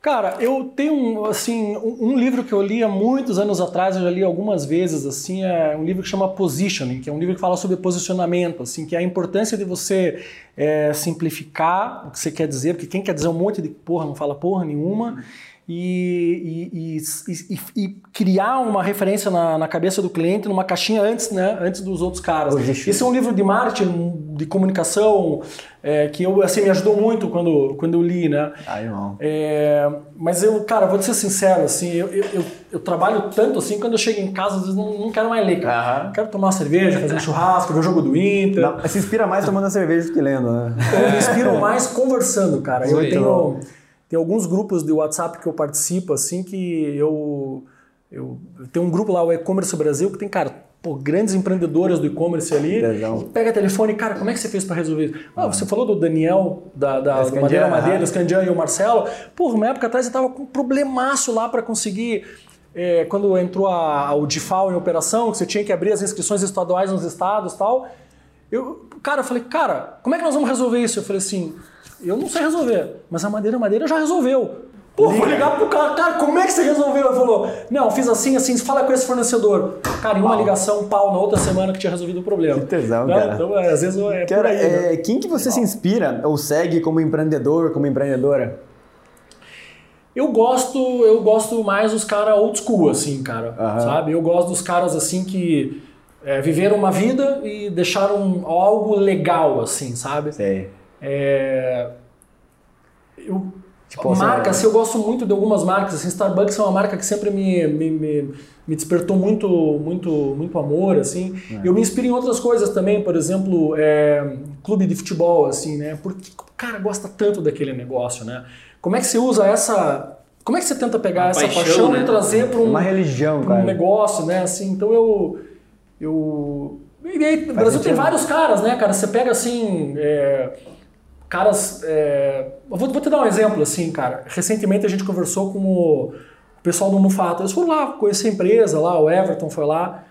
Cara, eu tenho assim, um livro que eu li há muitos anos atrás, eu já li algumas vezes, assim, é um livro que chama Positioning, que é um livro que fala sobre posicionamento, assim, que é a importância de você é, simplificar o que você quer dizer, porque quem quer dizer um monte de porra não fala porra nenhuma, e, e- e- e- criar uma referência na, na cabeça do cliente numa caixinha antes, né, antes dos outros caras. Esse é um livro de marketing, de comunicação, é, que eu, assim, me ajudou muito quando, quando eu li, né? Ah, irmão. É, mas eu, cara, vou te ser sincero, assim, eu, eu, eu, eu trabalho tanto assim, quando eu chego em casa, às vezes não, não quero mais ler, cara. Aham. Quero tomar uma cerveja, fazer um churrasco, ver o jogo do Inter. Não, se inspira mais tomando a cerveja do que lendo, né? Eu me inspiro mais conversando, cara. Eu tenho, tenho alguns grupos de WhatsApp que eu participo, assim, que eu. Eu, tenho um grupo lá, o E-Commerce Brasil, que tem, cara, pô, grandes empreendedoras do e-commerce ali. Legal. Pega telefone, cara, como é que você fez para resolver isso? Ah, você falou do Daniel, da, da, do Madeira Madeira, aham. o Scandian e o Marcelo. Porra, uma época atrás eu tava com um problemaço lá para conseguir. é, quando entrou a, o DIFAL em operação, que você tinha que abrir as inscrições estaduais nos estados e tal. Eu, cara, eu falei, cara, como é que nós vamos resolver isso? Eu falei assim, eu não sei resolver, mas a Madeira Madeira já resolveu. Pô, vou ligar pro cara, cara, como é que você resolveu? Ele falou, não, fiz assim, assim, fala com esse fornecedor. Cara, em uma ligação, pau, na outra semana que tinha resolvido o problema. Que tesão, Né? cara. Então, é, às vezes é por Cara, aí, né? é, quem que você se inspira ou segue como empreendedor, como empreendedora? Eu gosto, eu gosto mais dos caras old school, assim, cara. Aham. Sabe? Eu gosto dos caras assim que é, viveram uma vida e deixaram algo legal, assim, sabe? Sei. É, eu, Tipo, marca, assim, eu gosto muito de algumas marcas. Assim, Starbucks é uma marca que sempre me, me, me, me despertou muito, muito, muito amor, assim. É. Eu me inspiro em outras coisas também, por exemplo, é, clube de futebol, assim, né? Porque o cara gosta tanto daquele negócio, né? Como é que você usa essa... Como é que você tenta pegar Uma essa paixão, paixão, né? e trazer para um, Uma religião, pra um cara. negócio, né? Assim, então eu... eu e aí, o Brasil tem vários caras, né, cara? Você pega assim... é, caras. é, eu vou, vou te dar um exemplo, assim, cara. Recentemente a gente conversou com o pessoal do Mufato. Eles foram lá conhecer a empresa lá, o Everton foi lá.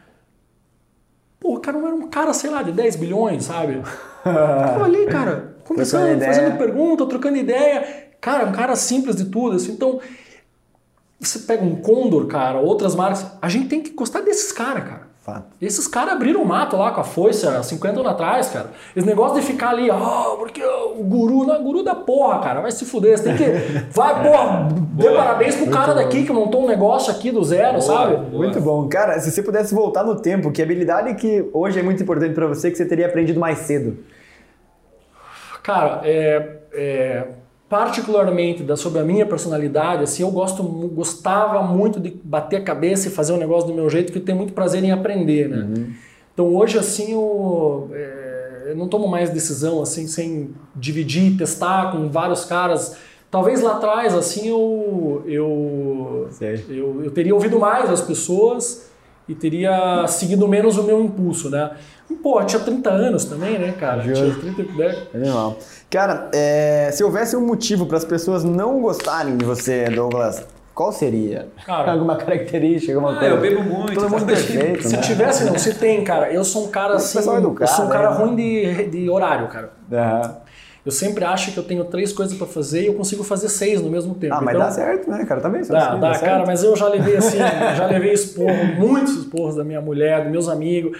Pô, o cara não era um cara, sei lá, de 10 bilhões, sabe? Tava ali, cara, conversando, fazendo pergunta, trocando ideia. Cara, um cara simples de tudo, assim. Então, você pega um Condor, cara, outras marcas. A gente tem que gostar desses caras, cara. Fato. Esses caras abriram o mato lá com a foice há 50 anos atrás, cara. Esse negócio de ficar ali, ó, porque o guru, não, guru da porra, cara, vai se fuder. Você tem que. Vai, porra, dê parabéns pro cara daqui que montou um negócio aqui do zero, sabe? Muito bom. Cara, se você pudesse voltar no tempo, que habilidade que hoje é muito importante pra você que você teria aprendido mais cedo? Cara, é, é, particularmente da, sobre a minha personalidade, assim, eu gosto, gostava muito de bater a cabeça e fazer o negócio do meu jeito, que eu tenho muito prazer em aprender, né? Então hoje, assim, eu, é, eu não tomo mais decisão, assim, sem dividir, testar com vários caras. Talvez lá atrás, assim, eu, eu, eu, eu teria ouvido mais as pessoas e teria seguido menos o meu impulso, né? Pô, tinha 30 anos também, né, cara? Justo. Tinha 30, né? Animal. Cara, é, se houvesse um motivo para as pessoas não gostarem de você, Douglas, qual seria? Cara, alguma característica, alguma Ah, coisa? eu bebo muito. Todo mundo perfeito, Se né? tivesse, não, se tem, cara. Eu sou um cara assim. pessoal educado, eu sou um cara né? ruim de, de horário, cara. Aham. Eu sempre acho que eu tenho três coisas pra fazer e eu consigo fazer seis no mesmo tempo. Ah, mas então, dá certo, né, cara? Também sou Dá, assim, dá, certo. cara, mas eu já levei assim, já levei esporro, muitos esporros da minha mulher, dos meus amigos.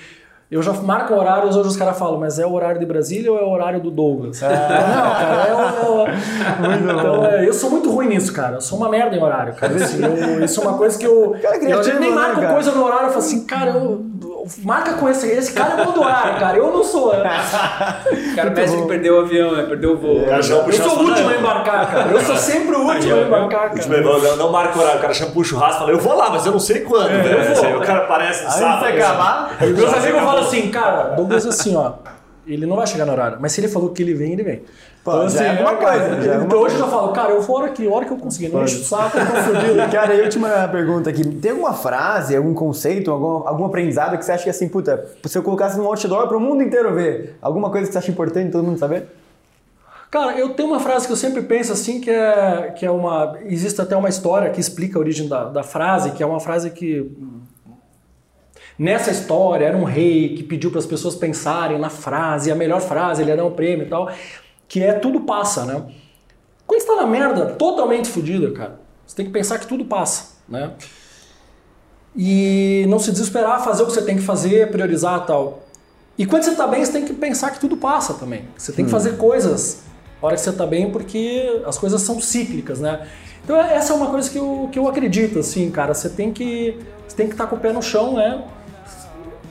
Eu já marco horários, hoje os caras falam, mas é o horário de Brasília ou é o horário do Douglas? Ah. Não, cara, é o. É o então, é, eu sou muito ruim nisso, cara. Eu sou uma merda em horário, cara. Assim, eu- isso é uma coisa que eu. Cara, eu às vezes nem criativo, né, marco cara? coisa no horário, eu falo assim, cara, eu. Marca com esse, esse cara é do ar, cara. Eu não sou. O cara parece que perdeu o avião, né? Perdeu o voo. O cara chama Eu sou o último a embarcar, cara. Eu sou sempre o último a embarcar, Último cara. evento, não, não marca o horário, o cara chama puxa o rastro e fala, eu vou lá, mas eu não sei quando. velho. eu vou. Assim, o cara aparece no Aí sábado. você acabar, Meus amigos falam assim, cara, Douglas assim, ó. Ele não vai chegar no horário, mas se ele falou que ele vem, ele vem. Pô, já é alguma cara, coisa, é Então hoje eu já falo, cara, eu vou hora que, hora que eu conseguir, não enche o saco, eu fudido. Cara, e a última pergunta aqui. Tem alguma frase, algum conceito, algum, algum aprendizado que você acha que assim, puta, se eu colocasse num outdoor pro mundo inteiro ver, alguma coisa que você acha importante todo mundo saber? Cara, eu tenho uma frase que eu sempre penso assim, que é, que é uma. Existe até uma história que explica a origem da, da frase, que é uma frase que. Nessa história, era um rei que pediu para as pessoas pensarem na frase, a melhor frase, ele ia dar um prêmio e tal, que é tudo passa, né? Quando você tá na merda, totalmente fodida, cara, você tem que pensar que tudo passa, né? E não se desesperar, fazer o que você tem que fazer, priorizar e tal. E quando você tá bem, você tem que pensar que tudo passa também. Você tem que fazer coisas na hora que você tá bem, porque as coisas são cíclicas, né? Então essa é uma coisa que eu, que eu acredito, assim, cara. Você tem que você tem que estar com o pé no chão, né?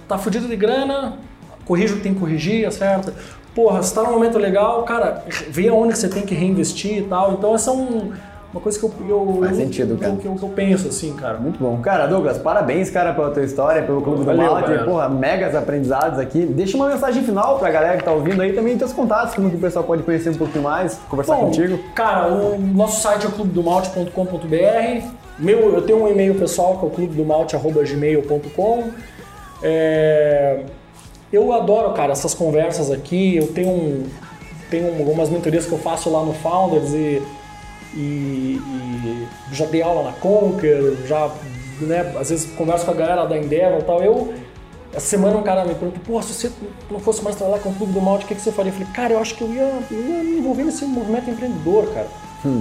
Tá fudido de grana, corrige o que tem que corrigir, acerta. Porra, você tá num momento legal, cara, vê aonde que você tem que reinvestir e tal. Então essa é um- uma coisa que eu, eu, Faz eu- sentido, cara. que eu, que eu penso, assim, cara. Muito bom. Cara, Douglas, parabéns, cara, pela tua história, pelo Clube do Valeu, Malte. cara. Porra, megas aprendizados aqui. Deixa uma mensagem final pra galera que tá ouvindo aí também, teus contatos, como que o pessoal pode conhecer um pouquinho mais, conversar Bom, contigo. Cara, o nosso site é o clubedomalte.com.br. Meu, eu tenho um e-mail pessoal que é o clubedomalte.gmail.com. É, eu adoro, cara, essas conversas aqui. Eu tenho, um, tenho algumas mentorias que eu faço lá no Founders e, e- e já dei aula na Conquer, já, né, às vezes converso com a galera da Endeavor e tal. Eu, essa semana um cara me perguntou, pô, se você não fosse mais trabalhar com o Clube do Malte, o que, que você faria? Eu falei, cara, eu acho que eu ia, eu ia me envolver nesse movimento empreendedor, cara.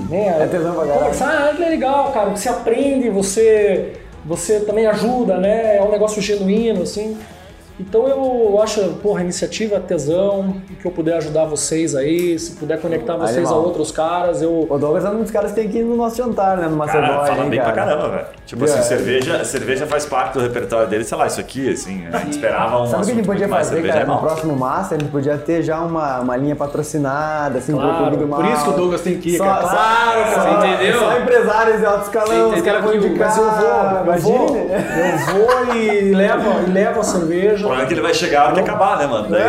Né? é tesão pra. Conversar é legal, cara. Você aprende, você, você também ajuda, né? É um negócio genuíno, assim. Então eu acho, porra, a iniciativa é tesão, e que eu puder ajudar vocês aí, se puder conectar vocês Animal. a outros caras, eu. O Douglas é um dos caras que tem que ir no nosso jantar, né? No Master Cara, Boy, fala hein, bem cara. pra caramba, velho. Tipo É. assim, cerveja, cerveja faz parte do repertório dele, sei lá, isso aqui, assim, a gente esperava um Sabe o que a gente podia fazer, cerveja cara? é No próximo Master, a gente podia ter já uma, uma linha patrocinada, assim, pro Claro, Clube do por isso que o Douglas tem que ir, Só- cara. Claro, só- cara. Você entendeu? Só empresários de alto escalão, os caras vão indicar. Mas eu vou, eu vou, eu vou e levo, e levo a cerveja. O problema é que ele vai chegar a hora que acabar, né, mano? Daí,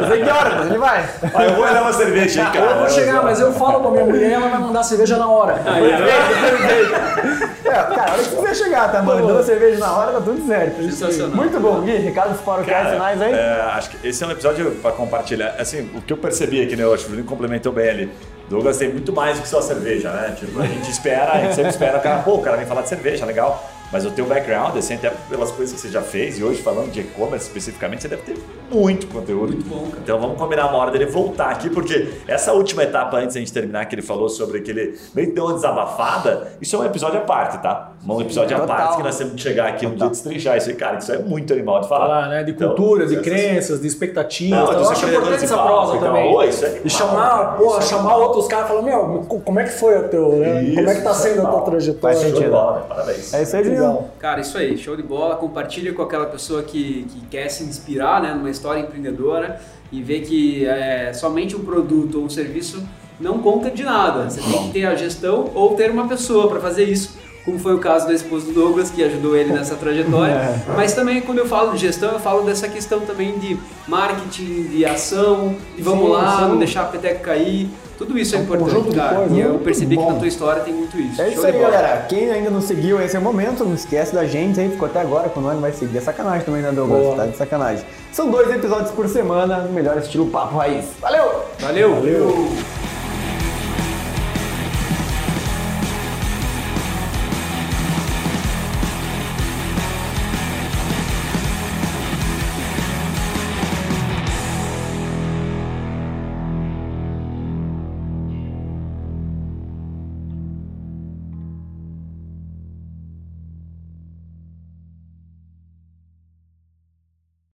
Não sei que hora, mas ele vai. ah, eu vou levar uma cerveja aí, cara. Eu vou chegar, mas eu falo pra minha mulher, ela vai mandar cerveja na hora. É, cara, a hora que você chegar, tá mandando a cerveja na hora, tá tudo certo. Sensacional. Muito bom, Gui. Recados para o Cara, finais aí. é, acho que esse é um episódio pra compartilhar. Assim, o que eu percebi aqui, né? Eu acho que o Julinho complementou bem ali. Douglas tem muito mais do que só cerveja, né? Tipo, a gente espera, a gente sempre espera o cara, pô, o cara vem falar de cerveja, legal. Mas o teu background, assim, até pelas coisas que você já fez, e hoje falando de e-commerce especificamente, você deve ter muito conteúdo. Muito bom, cara. Então vamos combinar uma hora dele voltar aqui, porque essa última etapa, antes da gente terminar, que ele falou sobre aquele meio que deu uma desabafada, isso é um episódio à parte, tá? Um episódio à parte que nós temos que chegar aqui um dia e destrinchar isso aí, cara, isso é muito animal de falar. Falar, né, de Então, culturas, de essas- crenças, de expectativas. Não, então, eu acho importante essa de prosa palco, também. então, isso é e animal, chamar, porra, isso é chamar outros caras e falar, meu, co- como é que foi o teu, né? como é que tá Isso, sendo a tua trajetória? Faz Show de sentido. bola, né? Parabéns. É isso aí, Julião. Legal. Cara, isso aí, show de bola. Compartilha com aquela pessoa que, que quer se inspirar né, numa história empreendedora e ver que é, somente um produto ou um serviço não conta de nada. Você tem que ter a gestão ou ter uma pessoa para fazer isso, como foi o caso da esposa do Douglas, que ajudou ele nessa trajetória. Mas também, quando eu falo de gestão, eu falo dessa questão também de marketing, de ação, de vamos Sim, lá, sim. não deixar a peteca cair. Tudo isso é Um conjunto importante, de cara. coisas, E eu né? percebi que Bom. na tua história tem muito isso. É Show isso de aí, galera. Quem ainda não seguiu esse é o momento, não esquece da gente aí, ficou até agora, quando não vai seguir. É sacanagem também, né, Douglas? Boa. Tá de sacanagem. São dois episódios por semana, no melhor estilo Papo Raiz. Valeu! Valeu. Valeu.